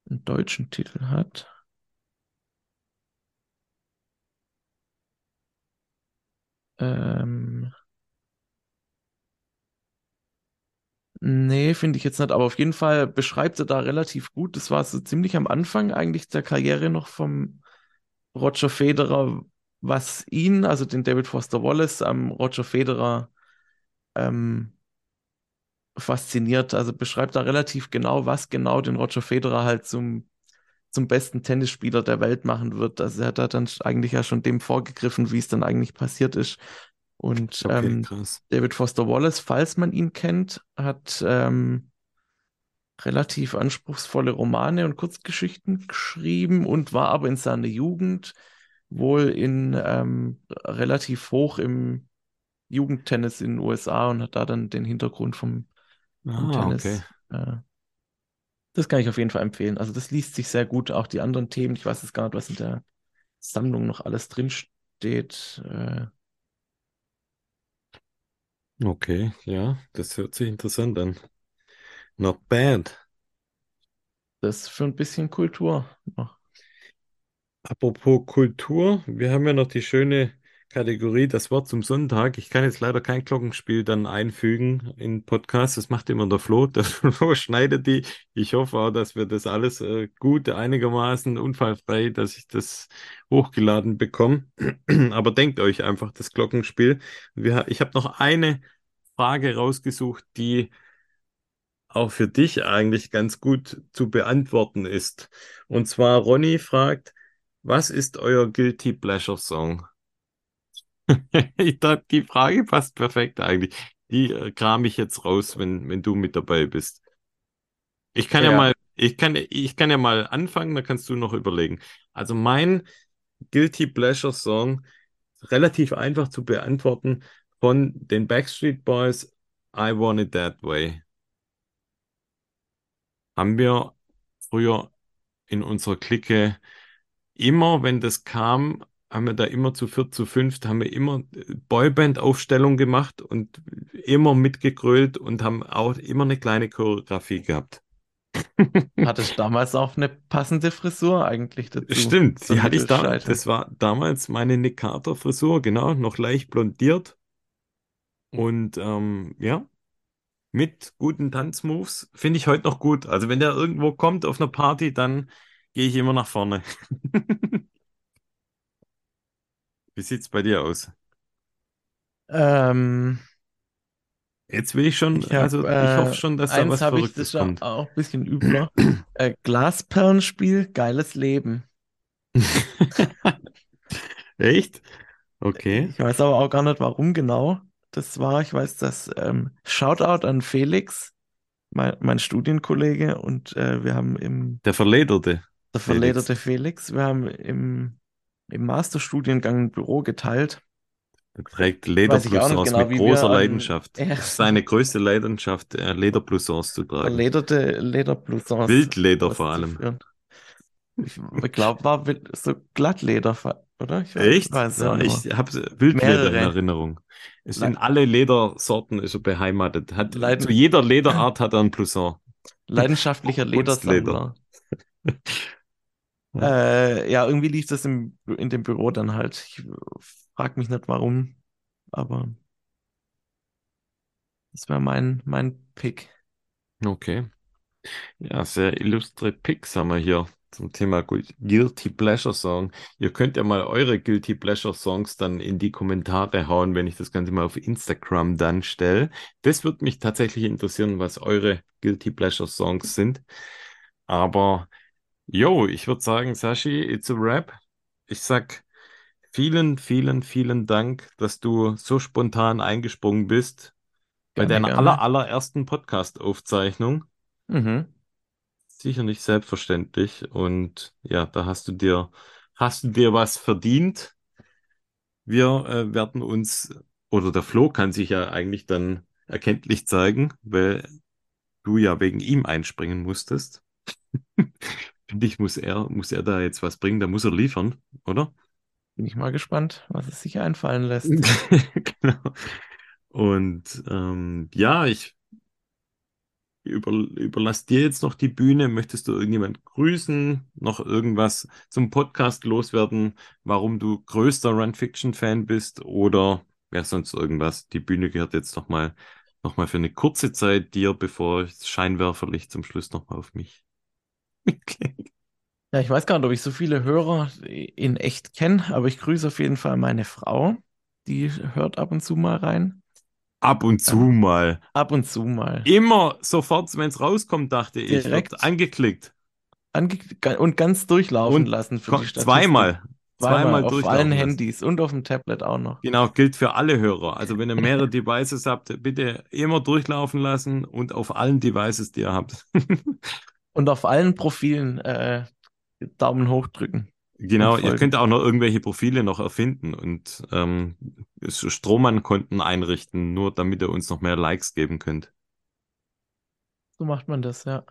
einen deutschen Titel hat. Ähm, nee, finde ich jetzt nicht, aber auf jeden Fall beschreibt er da relativ gut. Das war so ziemlich am Anfang eigentlich der Karriere noch vom Roger Federer, was ihn, also den David Foster Wallace, am Roger Federer ähm, fasziniert. Also beschreibt da relativ genau, was genau den Roger Federer halt zum, zum besten Tennisspieler der Welt machen wird. Also er hat da dann eigentlich ja schon dem vorgegriffen, wie es dann eigentlich passiert ist. Und Okay, ähm. David Foster Wallace, falls man ihn kennt, hat ähm, relativ anspruchsvolle Romane und Kurzgeschichten geschrieben und war aber in seiner Jugend wohl in ähm, relativ hoch im Jugendtennis in den USA und hat da dann den Hintergrund vom, vom Ah, okay. Tennis. Äh, das kann ich auf jeden Fall empfehlen. Also das liest sich sehr gut. Auch die anderen Themen, ich weiß jetzt gar nicht, was in der Sammlung noch alles drinsteht. Äh, Okay, ja, das hört sich interessant an. Not bad. das für ein bisschen Kultur noch. Apropos Kultur, wir haben ja noch die schöne Kategorie Das Wort zum Sonntag. Ich kann jetzt leider kein Glockenspiel dann einfügen in Podcast. Das macht immer der Flo. Der Flo schneidet die. Ich hoffe auch, dass wir das alles äh, gut, einigermaßen unfallfrei, dass ich das hochgeladen bekomme. Aber denkt euch einfach das Glockenspiel. Wir, ich habe noch eine Frage rausgesucht, die auch für dich eigentlich ganz gut zu beantworten ist. Und zwar Ronny fragt, was ist euer Guilty Pleasure Song? Ich dachte, die Frage passt perfekt eigentlich. Die äh, kram ich jetzt raus, wenn, wenn du mit dabei bist. Ich kann ja Ja. mal, ich kann, ich kann ja mal anfangen, dann kannst du noch überlegen. Also mein Guilty Pleasure Song, relativ einfach zu beantworten, von den Backstreet Boys, I Want It That Way. Haben wir früher in unserer Clique immer, wenn das kam, haben wir da immer zu viert, zu fünft, haben wir immer Boyband-Aufstellung gemacht und immer mitgegrölt und haben auch immer eine kleine Choreografie gehabt. Hattest damals auch eine passende Frisur eigentlich dazu. Stimmt, die hatte ich da. Das war damals meine Nick Carter Frisur, genau, noch leicht blondiert. Und ähm, ja, mit guten Tanzmoves finde ich heute noch gut. Also wenn der irgendwo kommt auf einer Party, dann gehe ich immer nach vorne. Wie sieht's bei dir aus? Ähm, Jetzt will ich schon, ich hab, also ich äh, hoffe schon, dass da was habe ich, Verrücktes das kommt. auch ein bisschen übler. Äh, Glasperlenspiel, geiles Leben. Echt? Okay. Ich weiß aber auch gar nicht, warum genau das war. Ich weiß, dass ähm, Shoutout an Felix, mein, mein Studienkollege, und äh, wir haben im Der Verlederte. der Felix. verlederte Felix, wir haben im, im Masterstudiengang ein Büro geteilt. Er trägt Lederbloussons genau, mit großer an- Leidenschaft. Ja. Ist seine größte Leidenschaft, äh, Lederbloussons zu tragen. Verlederte Lederbloussons Wildleder vor allem. Ich, glaube, war so Glattleder, oder? Ich weiß, Echt? weiß ja ich habe Wildleder in Mehrere. Erinnerung. Es sind Le- alle Ledersorten ist er beheimatet. Hat, Leiden- zu jeder Lederart hat er ein Plusson. Leidenschaftlicher Putzleder. Ledersammler. Äh, ja, irgendwie lief das im, in dem Büro dann halt. Ich frag mich nicht warum, aber das wäre mein, mein Pick. Okay. Ja, sehr illustre Picks haben wir hier zum Thema Gu- Guilty Pleasure Song. Ihr könnt ja mal eure Guilty Pleasure Songs dann in die Kommentare hauen, wenn ich das Ganze mal auf Instagram dann stelle. Das würde mich tatsächlich interessieren, was eure Guilty Pleasure Songs sind. Aber, yo, ich würde sagen, Sashi, it's a wrap. Ich sag vielen, vielen, vielen Dank, dass du so spontan eingesprungen bist bei Gerne, deiner gerne. aller, allerersten Podcast-Aufzeichnung. Mhm. Sicher nicht selbstverständlich. Und ja, da hast du dir, hast du dir was verdient. Wir äh, werden uns, oder der Flo kann sich ja eigentlich dann erkenntlich zeigen, weil du ja wegen ihm einspringen musstest. Finde ich, muss er, muss er da jetzt was bringen, da muss er liefern, oder? Bin ich mal gespannt, was es sich einfallen lässt. Genau. Und ähm, ja, ich über, überlasse dir jetzt noch die Bühne. Möchtest du irgendjemand grüßen? Noch irgendwas zum Podcast loswerden? Warum du größter Run-Fiction-Fan bist? Oder ja, sonst irgendwas? Die Bühne gehört jetzt nochmal noch mal für eine kurze Zeit dir, bevor das Scheinwerferlicht zum Schluss nochmal auf mich. Ja, ich weiß gar nicht, ob ich so viele Hörer in echt kenne, aber ich grüße auf jeden Fall meine Frau. Die hört ab und zu mal rein. Ab und zu mal. Ab und zu mal. Immer sofort, wenn es rauskommt, dachte ich, Direkt. angeklickt. Ange und ganz durchlaufen Und lassen für die Statistik. zweimal. Zweimal, Zweimal auf allen. Handys und auf dem Tablet auch noch. Genau, gilt für alle Hörer. Also wenn ihr mehrere Devices habt, bitte immer durchlaufen lassen und auf allen Devices, die ihr habt. Und auf allen Profilen äh, Daumen hoch drücken. Genau, ihr könnt auch noch irgendwelche Profile noch erfinden und ähm, Strohmann-Konten einrichten, nur damit ihr uns noch mehr Likes geben könnt. So macht man das, ja.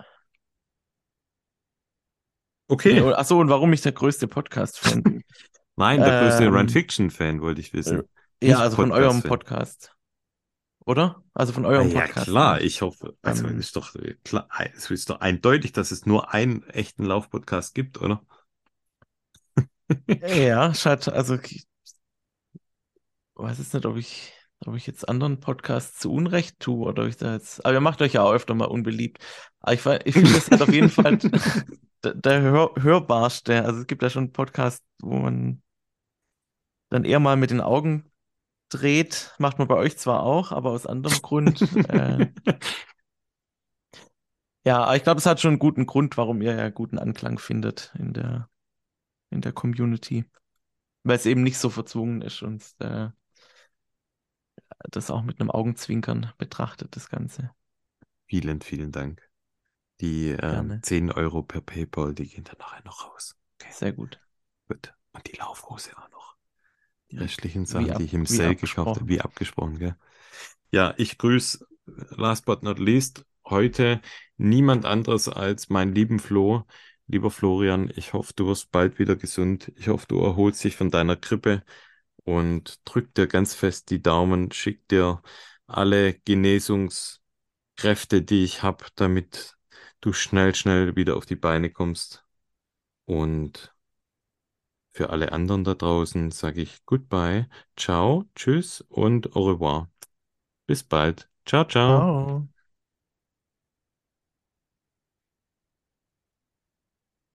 Okay. Nee, und- Ach so, und warum ich der größte Podcast-Fan bin? Nein, der größte Ähm, Run-Fiction-Fan wollte ich wissen. ja, Nicht also von eurem. Podcast. Oder? Also von eurem ja, Podcast. klar, ich hoffe. Also Ähm, ist doch äh, klar, es ist doch eindeutig, dass es nur einen echten Lauf-Podcast gibt, oder? Ja, Schat, also ich weiß jetzt nicht, ob ich, ob ich jetzt anderen Podcasts zu Unrecht tue oder ob ich da jetzt. Aber ihr macht euch ja auch öfter mal unbeliebt. Aber ich, ich finde, das hat auf jeden Fall der, der hör, hörbarste. Also es gibt ja schon Podcasts, wo man dann eher mal mit den Augen dreht. Macht man bei euch zwar auch, aber aus anderem Grund. äh, ja, aber ich glaube, es hat schon einen guten Grund, warum ihr ja guten Anklang findet in der, in der Community. Weil es eben nicht so verzwungen ist und äh, das auch mit einem Augenzwinkern betrachtet, das Ganze. Vielen, vielen Dank. Die äh, Gerne. 10 Euro per PayPal, die gehen dann nachher noch raus. Okay, Sehr gut. gut. Und die Laufhose auch noch. Die restlichen Sachen, ab- die ich im Sale gekauft habe, wie abgesprochen, gell? Ja, ich grüße, last but not least, heute niemand anderes als meinen lieben Flo. Lieber Florian, ich hoffe, du wirst bald wieder gesund. Ich hoffe, du erholst dich von deiner Grippe und drück dir ganz fest die Daumen, schick dir alle Genesungskräfte, die ich habe, damit du schnell, schnell wieder auf die Beine kommst. Und für alle anderen da draußen sage ich Goodbye, ciao, tschüss und au revoir. Bis bald. Ciao, ciao. Ciao.